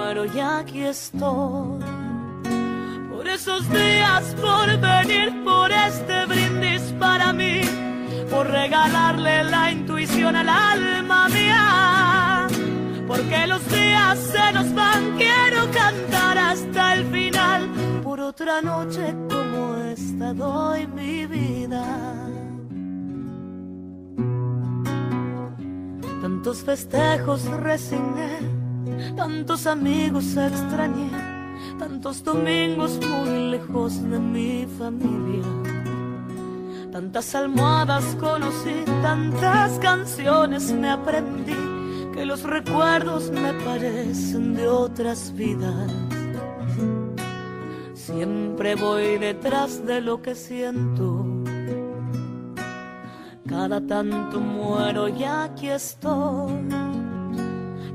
muero y aquí estoy. por esos días, por venir, por este brindis para mí, por regalarle la intuición al alma mía. Porque los días se nos van, quiero cantar hasta el final, por otra noche como esta doy mi vida. Tantos festejos resigné, tantos amigos extrañé, tantos domingos muy lejos de mi familia. Tantas almohadas conocí, tantas canciones me aprendí, que los recuerdos me parecen de otras vidas. Siempre voy detrás de lo que siento. Cada tanto muero y aquí estoy.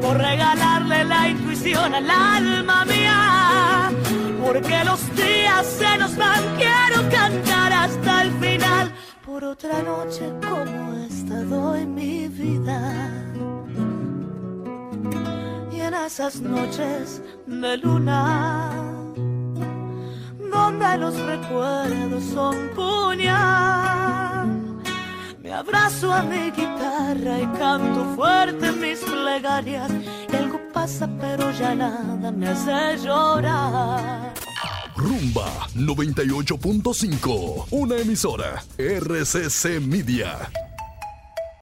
por regalarle la intuición al alma mía. Porque los días se nos van, quiero cantar hasta el final. Por otra noche como esta doy mi vida. Y en esas noches de luna, donde los recuerdos son puñal, me abrazo a mi guitarra y canto fuerte mis plegarias. Y algo pasa, pero ya nada me hace llorar. Rumba 98.5, una emisora RCC Media.